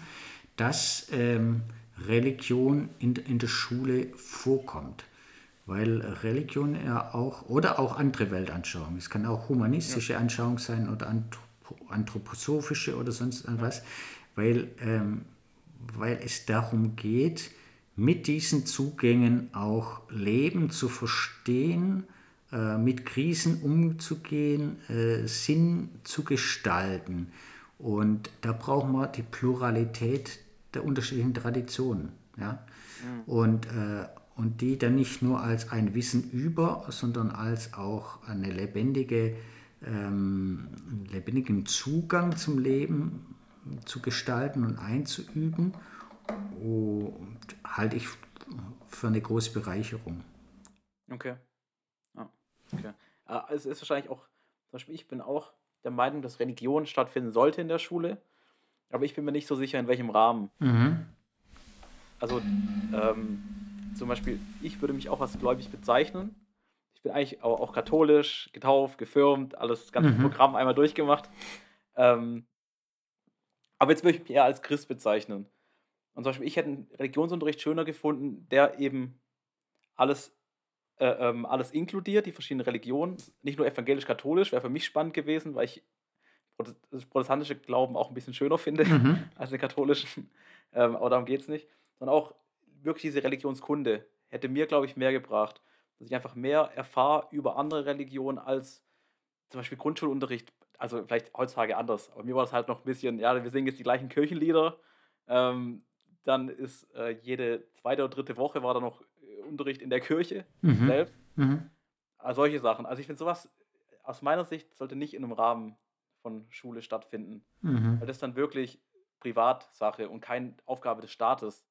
dass ähm, Religion in, in der Schule vorkommt. Weil Religion ja auch, oder auch andere Weltanschauungen, es kann auch humanistische ja. Anschauung sein oder anthroposophische oder sonst irgendwas, weil, ähm, weil es darum geht, mit diesen Zugängen auch Leben zu verstehen, mit Krisen umzugehen, äh, Sinn zu gestalten. Und da brauchen wir die Pluralität der unterschiedlichen Traditionen. Ja? Mhm. Und, äh, und die dann nicht nur als ein Wissen über, sondern als auch eine lebendige, ähm, lebendigen Zugang zum Leben zu gestalten und einzuüben und halte ich für eine große Bereicherung. Okay. Okay. Ah, es ist wahrscheinlich auch, zum Beispiel ich bin auch der Meinung, dass Religion stattfinden sollte in der Schule, aber ich bin mir nicht so sicher, in welchem Rahmen. Mhm. Also ähm, zum Beispiel, ich würde mich auch als gläubig bezeichnen. Ich bin eigentlich auch, auch katholisch, getauft, gefirmt, alles, das ganze mhm. Programm einmal durchgemacht. Ähm, aber jetzt würde ich mich eher als Christ bezeichnen. Und zum Beispiel, ich hätte einen Religionsunterricht schöner gefunden, der eben alles, äh, ähm, alles inkludiert, die verschiedenen Religionen. Nicht nur evangelisch-katholisch, wäre für mich spannend gewesen, weil ich das protestantische Glauben auch ein bisschen schöner finde mhm. [laughs] als den katholischen. Ähm, aber darum geht es nicht. Sondern auch wirklich diese Religionskunde hätte mir, glaube ich, mehr gebracht. Dass ich einfach mehr erfahre über andere Religionen als zum Beispiel Grundschulunterricht. Also vielleicht heutzutage anders. Aber mir war das halt noch ein bisschen, ja, wir singen jetzt die gleichen Kirchenlieder. Ähm, dann ist äh, jede zweite oder dritte Woche war da noch Unterricht in der Kirche mhm. selbst. Mhm. Also solche Sachen. Also ich finde sowas aus meiner Sicht sollte nicht in einem Rahmen von Schule stattfinden. Mhm. Weil das dann wirklich Privatsache und keine Aufgabe des Staates,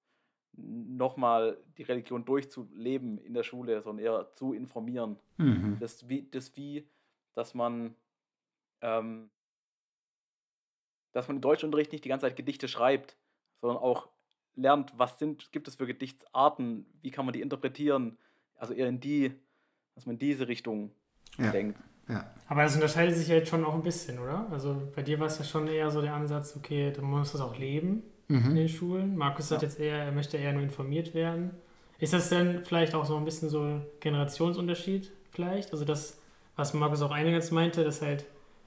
nochmal die Religion durchzuleben in der Schule, sondern eher zu informieren. Mhm. Das, wie, das wie, dass man ähm, dass man im Deutschunterricht nicht die ganze Zeit Gedichte schreibt, sondern auch lernt, was sind, gibt es für Gedichtsarten, wie kann man die interpretieren, also eher in die, dass man in diese Richtung ja. denkt. Ja. Aber das unterscheidet sich ja jetzt schon auch ein bisschen, oder? Also bei dir war es ja schon eher so der Ansatz, okay, du musst das auch leben mhm. in den Schulen. Markus sagt jetzt eher, er möchte eher nur informiert werden. Ist das denn vielleicht auch so ein bisschen so ein Generationsunterschied vielleicht? Also das, was Markus auch eingangs meinte, dass halt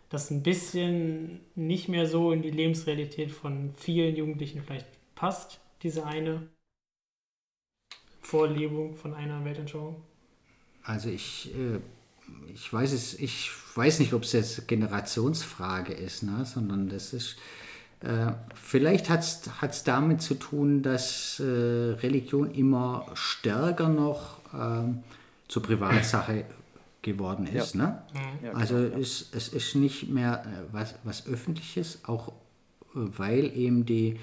das ein bisschen nicht mehr so in die Lebensrealität von vielen Jugendlichen vielleicht passt, diese eine Vorlebung von einer Weltanschauung? Also ich, äh, ich weiß es, ich weiß nicht, ob es jetzt Generationsfrage ist, ne? sondern das ist äh, vielleicht hat es damit zu tun, dass äh, Religion immer stärker noch ähm, zur Privatsache geworden ist. Ja. Ne? Ja, also genau, ist, es ist nicht mehr was, was Öffentliches, auch weil eben die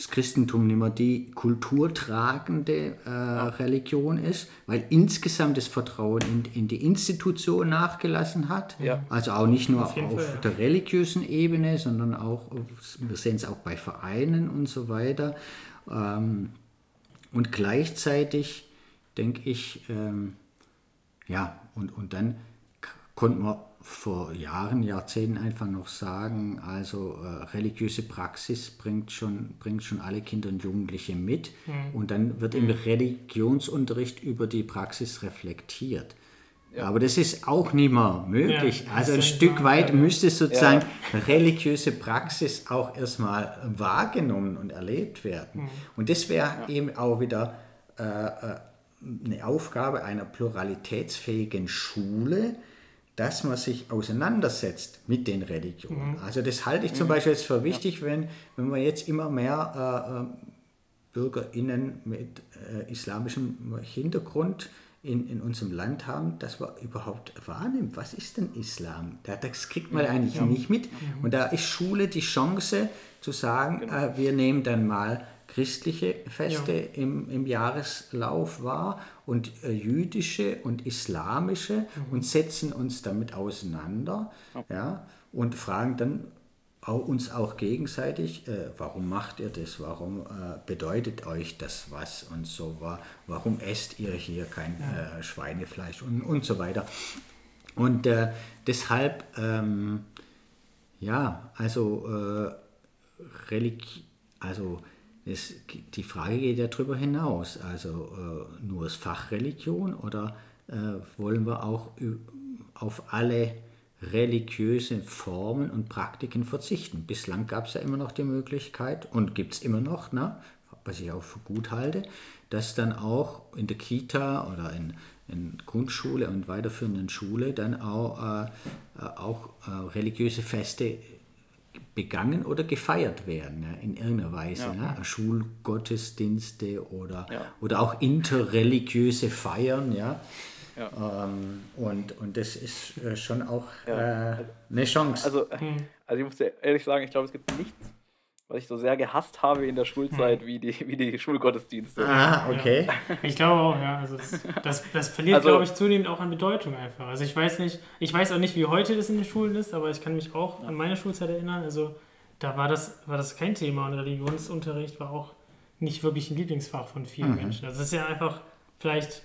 das Christentum nicht mehr die kulturtragende äh, Religion ist, weil insgesamt das Vertrauen in, in die Institution nachgelassen hat. Ja. Also auch nicht nur auf, auf Fall, der religiösen Ebene, sondern auch, wir sehen es auch bei Vereinen und so weiter. Ähm, und gleichzeitig denke ich, ähm, ja, und, und dann konnte man vor Jahren, Jahrzehnten einfach noch sagen, also äh, religiöse Praxis bringt schon, bringt schon alle Kinder und Jugendliche mit mhm. und dann wird im mhm. Religionsunterricht über die Praxis reflektiert. Ja. Aber das ist auch nicht mehr möglich. Ja, also ein Stück weit ja. müsste sozusagen religiöse Praxis auch erstmal wahrgenommen und erlebt werden. Mhm. Und das wäre eben auch wieder äh, äh, eine Aufgabe einer pluralitätsfähigen Schule, dass man sich auseinandersetzt mit den Religionen. Mhm. Also das halte ich zum mhm. Beispiel jetzt für wichtig, wenn, wenn wir jetzt immer mehr äh, äh BürgerInnen mit äh, islamischem Hintergrund in, in unserem Land haben, dass man überhaupt wahrnimmt, was ist denn Islam? Das kriegt man eigentlich ja. nicht mit. Mhm. Und da ist Schule die Chance zu sagen, genau. äh, wir nehmen dann mal christliche Feste ja. im, im Jahreslauf wahr und äh, jüdische und islamische mhm. und setzen uns damit auseinander okay. ja, und fragen dann auch, uns auch gegenseitig, äh, warum macht ihr das, warum äh, bedeutet euch das was und so, warum esst ihr hier kein ja. Äh, Schweinefleisch und, und so weiter. Und äh, deshalb, ähm, ja, also, äh, Religi also es, die Frage geht ja darüber hinaus. Also äh, nur das Fach Religion oder äh, wollen wir auch auf alle religiösen Formen und Praktiken verzichten? Bislang gab es ja immer noch die Möglichkeit und gibt es immer noch, ne, was ich auch für gut halte, dass dann auch in der Kita oder in, in Grundschule und weiterführenden Schule dann auch, äh, auch äh, religiöse Feste begangen oder gefeiert werden, ja, in irgendeiner Weise. Ja. Ne? Schulgottesdienste oder, ja. oder auch interreligiöse Feiern. Ja? Ähm, und, und das ist äh, schon auch äh, eine Chance. Also, also ich muss ehrlich sagen, ich glaube, es gibt nichts, was ich so sehr gehasst habe in der Schulzeit, hm. wie, die, wie die Schulgottesdienste. Ah, okay. Ja. [laughs] Ich glaube auch, ja. Also das, das, das verliert, also, glaube ich, zunehmend auch an Bedeutung einfach. Also ich weiß nicht, ich weiß auch nicht, wie heute das in den Schulen ist, aber ich kann mich auch an meine Schulzeit erinnern. Also da war das, war das kein Thema und Religionsunterricht war auch nicht wirklich ein Lieblingsfach von vielen mhm. Menschen. Also es ist ja einfach, vielleicht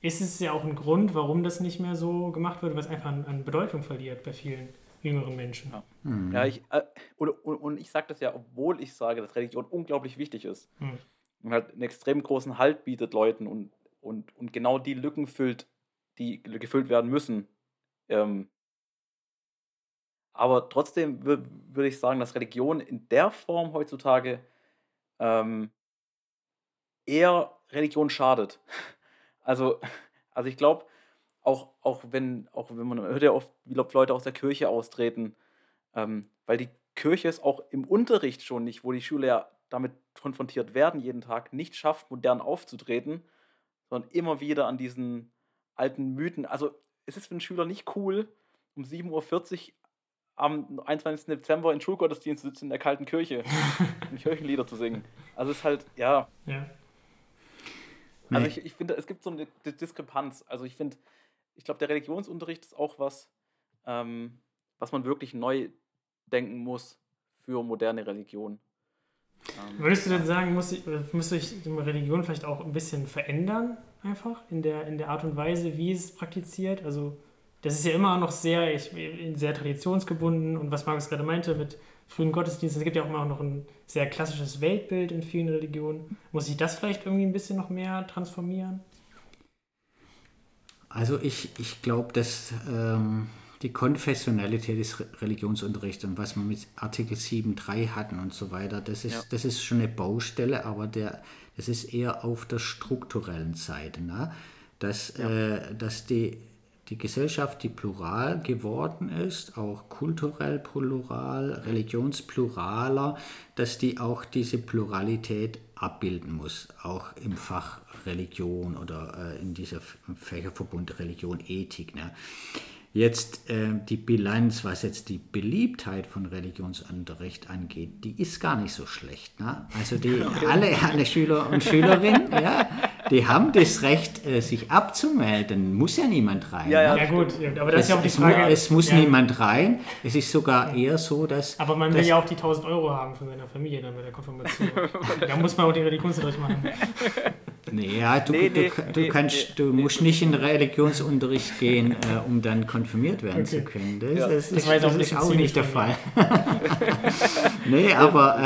ist es ja auch ein Grund, warum das nicht mehr so gemacht wird, weil es einfach an, an Bedeutung verliert bei vielen jüngeren Menschen. Ja, mhm. ja ich, äh, und, und, und, ich sage das ja, obwohl ich sage, dass Religion unglaublich wichtig ist mhm. und halt einen extrem großen Halt bietet Leuten und, und, und genau die Lücken füllt, die gefüllt werden müssen. Ähm, aber trotzdem würde würd ich sagen, dass Religion in der Form heutzutage ähm, eher Religion schadet. [laughs] Also, also ich glaube, auch, auch, wenn, auch wenn man hört ja oft, wie Leute aus der Kirche austreten, ähm, weil die Kirche es auch im Unterricht schon nicht, wo die Schüler ja damit konfrontiert werden, jeden Tag nicht schafft, modern aufzutreten, sondern immer wieder an diesen alten Mythen. Also es ist für einen Schüler nicht cool, um 7.40 Uhr am 21. Dezember in Schulgottesdienst zu sitzen in der kalten Kirche [laughs] und Kirchenlieder zu singen. Also es ist halt, ja. ja. Also ich, ich finde, es gibt so eine Diskrepanz. Also ich finde, ich glaube, der Religionsunterricht ist auch was, ähm, was man wirklich neu denken muss für moderne Religion. Ähm, Würdest du denn sagen, muss, ich, müsste sich die Religion vielleicht auch ein bisschen verändern, einfach in der, in der Art und Weise, wie es praktiziert? Also, das ist ja immer noch sehr, ich, sehr traditionsgebunden und was Markus gerade meinte, mit frühen Gottesdiensten. Es gibt ja auch immer noch ein sehr klassisches Weltbild in vielen Religionen. Muss sich das vielleicht irgendwie ein bisschen noch mehr transformieren? Also ich, ich glaube, dass ähm, die Konfessionalität des Religionsunterrichts und was wir mit Artikel 7.3 hatten und so weiter, das ist, ja. das ist schon eine Baustelle, aber der, das ist eher auf der strukturellen Seite. Ne? Dass, ja. äh, dass die die Gesellschaft, die plural geworden ist, auch kulturell plural, religionspluraler, dass die auch diese Pluralität abbilden muss, auch im Fach Religion oder äh, in dieser Fächerverbund Religion, Ethik. Ne? Jetzt äh, die Bilanz, was jetzt die Beliebtheit von Religionsunterricht angeht, die ist gar nicht so schlecht. Ne? Also die, [laughs] okay. alle, alle Schüler und Schülerinnen, [laughs] ja, die haben das Recht, äh, sich abzumelden. Muss ja niemand rein. Ja, ja, ne? ja gut, aber das es, ist ja auch die Frage. Es, es muss ja. niemand rein. Es ist sogar eher so, dass. Aber man will ja auch die 1000 Euro haben von seiner Familie dann bei der Konfirmation. [laughs] da muss man auch die Religionsunterricht machen. [laughs] Nee, ja, du, nee, nee, du, nee, kannst, du musst nicht in Religionsunterricht gehen, äh, um dann konfirmiert werden okay. zu können. Das, ja. das, das, das, das ist auch nicht der Fall. [laughs] nee, aber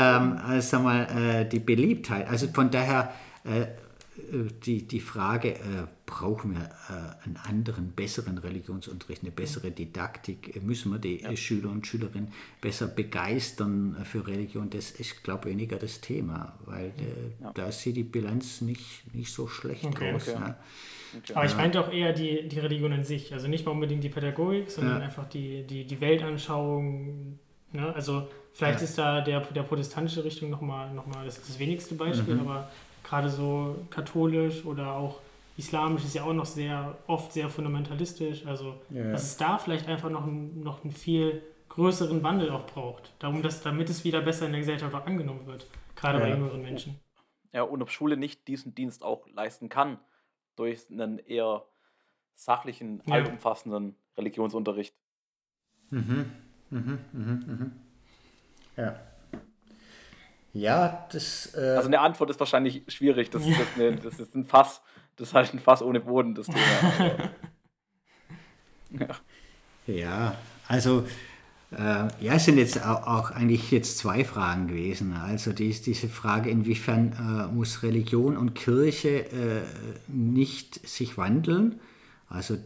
ähm, äh, sag mal, äh, die Beliebtheit, also von daher äh, die, die Frage, äh, brauchen wir äh, einen anderen, besseren Religionsunterricht, eine bessere Didaktik, müssen wir die ja. Schüler und Schülerinnen besser begeistern für Religion, das ist, glaube ich, weniger das Thema, weil äh, ja. da sieht die Bilanz nicht, nicht so schlecht okay, aus. Okay. Ja. Okay. Aber ich meinte auch eher die, die Religion an sich, also nicht mal unbedingt die Pädagogik, sondern einfach die, die, die Weltanschauung. Ne? Also vielleicht ist da der, der protestantische Richtung nochmal noch mal das, das wenigste Beispiel, mhm. aber gerade so katholisch oder auch islamisch ist ja auch noch sehr oft sehr fundamentalistisch. Also ja. dass es da vielleicht einfach noch, ein, noch einen viel größeren Wandel auch braucht, darum, dass, damit es wieder besser in der Gesellschaft auch angenommen wird, gerade ja. bei jüngeren Menschen. Ja, und ob Schule nicht diesen Dienst auch leisten kann, durch einen eher sachlichen, ja. allumfassenden Religionsunterricht. Mhm. Mhm. Mhm. Mhm. Ja. Ja, das. Äh also eine Antwort ist wahrscheinlich schwierig. Das, ist, eine, das ist ein Fass. Das ist halt ein Fass ohne Boden, das Thema. [laughs] ja. ja, also äh, ja, es sind jetzt auch, auch, eigentlich jetzt zwei Fragen gewesen. Also die ist diese Frage, inwiefern äh, muss Religion und Kirche äh, nicht sich wandeln? Also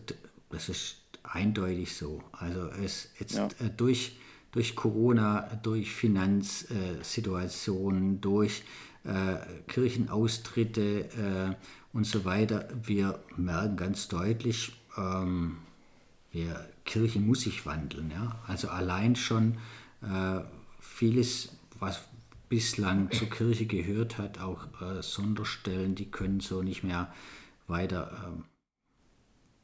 das ist eindeutig so. Also es jetzt ja. Äh, durch durch Corona, durch Finanzsituationen, durch äh, Kirchenaustritte äh, und so weiter. Wir merken ganz deutlich, ähm, wir, Kirche muss sich wandeln. Ja? Also allein schon äh, vieles, was bislang zur Kirche gehört hat, auch äh, Sonderstellen, die können so nicht mehr weiter ähm,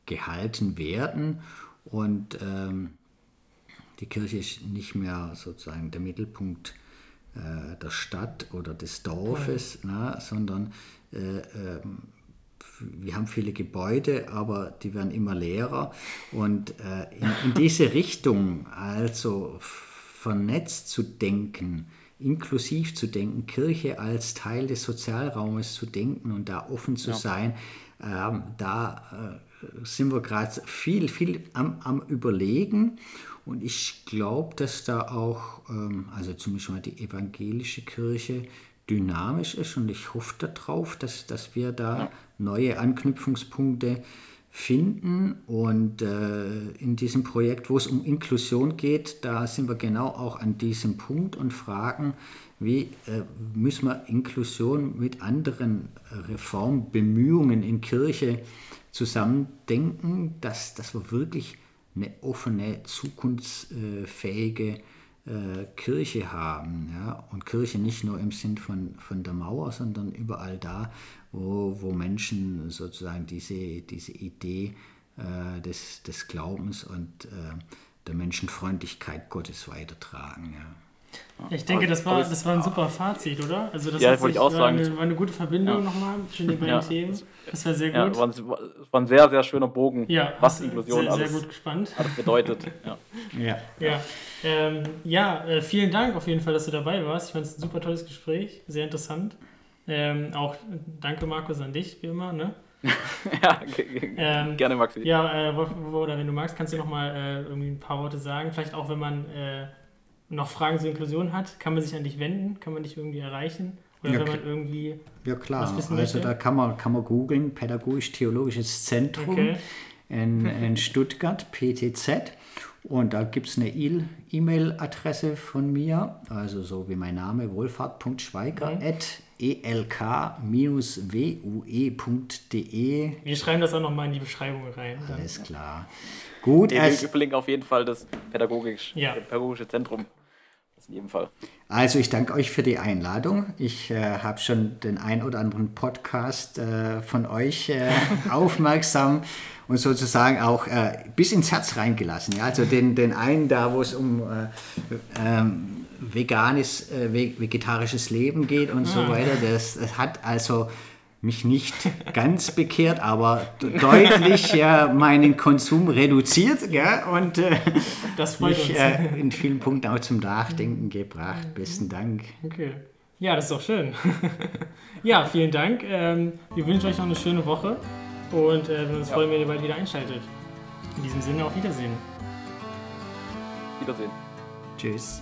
gehalten werden. Und ähm, die Kirche ist nicht mehr sozusagen der Mittelpunkt äh, der Stadt oder des Dorfes, na, sondern äh, äh, wir haben viele Gebäude, aber die werden immer leerer. Und äh, in, in, diese [laughs] Richtung, also vernetzt zu denken, inklusiv zu denken, Kirche als Teil des Sozialraumes zu denken und da offen zu ja. sein, ähm, da äh, sind wir gerade viel, viel am, am Überlegen. Und ich glaube, dass da auch, ähm, also zumindest mal die evangelische Kirche dynamisch ist und ich hoffe darauf, dass, dass wir da neue Anknüpfungspunkte finden. Und äh, in diesem Projekt, wo es um Inklusion geht, da sind wir genau auch an diesem Punkt und fragen, wie äh, müssen wir Inklusion mit anderen Reformbemühungen in Kirche zusammendenken, dass, dass wir wirklich eine offene, zukunftsfähige äh, Kirche haben. Ja? Und Kirche nicht nur im Sinn von, von der Mauer, sondern überall da, wo, wo Menschen sozusagen diese, diese Idee äh, des, des Glaubens und äh, der Menschenfreundlichkeit Gottes weitertragen. Ja. Ich denke, das war, das war ein super Fazit, oder? Also das ja, wollte ich auch sagen. Eine, war eine gute Verbindung ja. nochmal zwischen den beiden ja. Themen. Das war sehr gut. Ja, war, ein, war ein sehr, sehr schöner Bogen, ja, was Inklusion sehr, alles, sehr gut gespannt. alles bedeutet. [laughs] Ja, ja. ja. Ähm, ja äh, vielen Dank auf jeden Fall, dass du dabei warst. Ich fand es ein super tolles Gespräch, sehr interessant. Ähm, auch danke, Markus, an dich, wie immer. Ne? [laughs] ja, ähm, gerne, Maxi. Ja, äh, oder wenn du magst, kannst du noch mal äh, irgendwie ein paar Worte sagen. Vielleicht auch, wenn man äh, noch Fragen zur Inklusion hat, kann man sich an dich wenden? Kann man dich irgendwie erreichen? Oder Ja, wenn man irgendwie. Ja klar, Was wissen also da kann man, kann man googeln, Pädagogisch-Theologisches Zentrum Okay. in, in Stuttgart, PTZ. Und da gibt es eine E- E-Mail-Adresse von mir, also so wie mein Name, wohlfahrt.schweiger at E. Wir schreiben das auch nochmal in die Beschreibung rein. Dann. Alles klar. Gut, Wir also, verlinken auf jeden Fall das pädagogisch, Ja. pädagogische Zentrum. In jedem Fall. also ich danke euch für die Einladung. Ich äh, habe schon den ein oder anderen Podcast äh, von euch äh, [laughs] aufmerksam und sozusagen auch äh, bis ins Herz reingelassen. Ja? Also den, den einen da, wo es um äh, ähm, veganes, äh, ve- vegetarisches Leben geht und so weiter, das, das hat also mich nicht ganz bekehrt, aber de- deutlich ja, meinen Konsum reduziert ja, und äh, Das freut mich uns. äh, in vielen Punkten auch zum Nachdenken gebracht. Besten Dank. Okay. Ja, das ist doch schön. [laughs] ja, vielen Dank. Ähm, wir wünschen euch noch eine schöne Woche und äh, uns Ja. freuen, wenn ihr bald wieder einschaltet. In diesem Sinne auf Wiedersehen. Wiedersehen. Tschüss.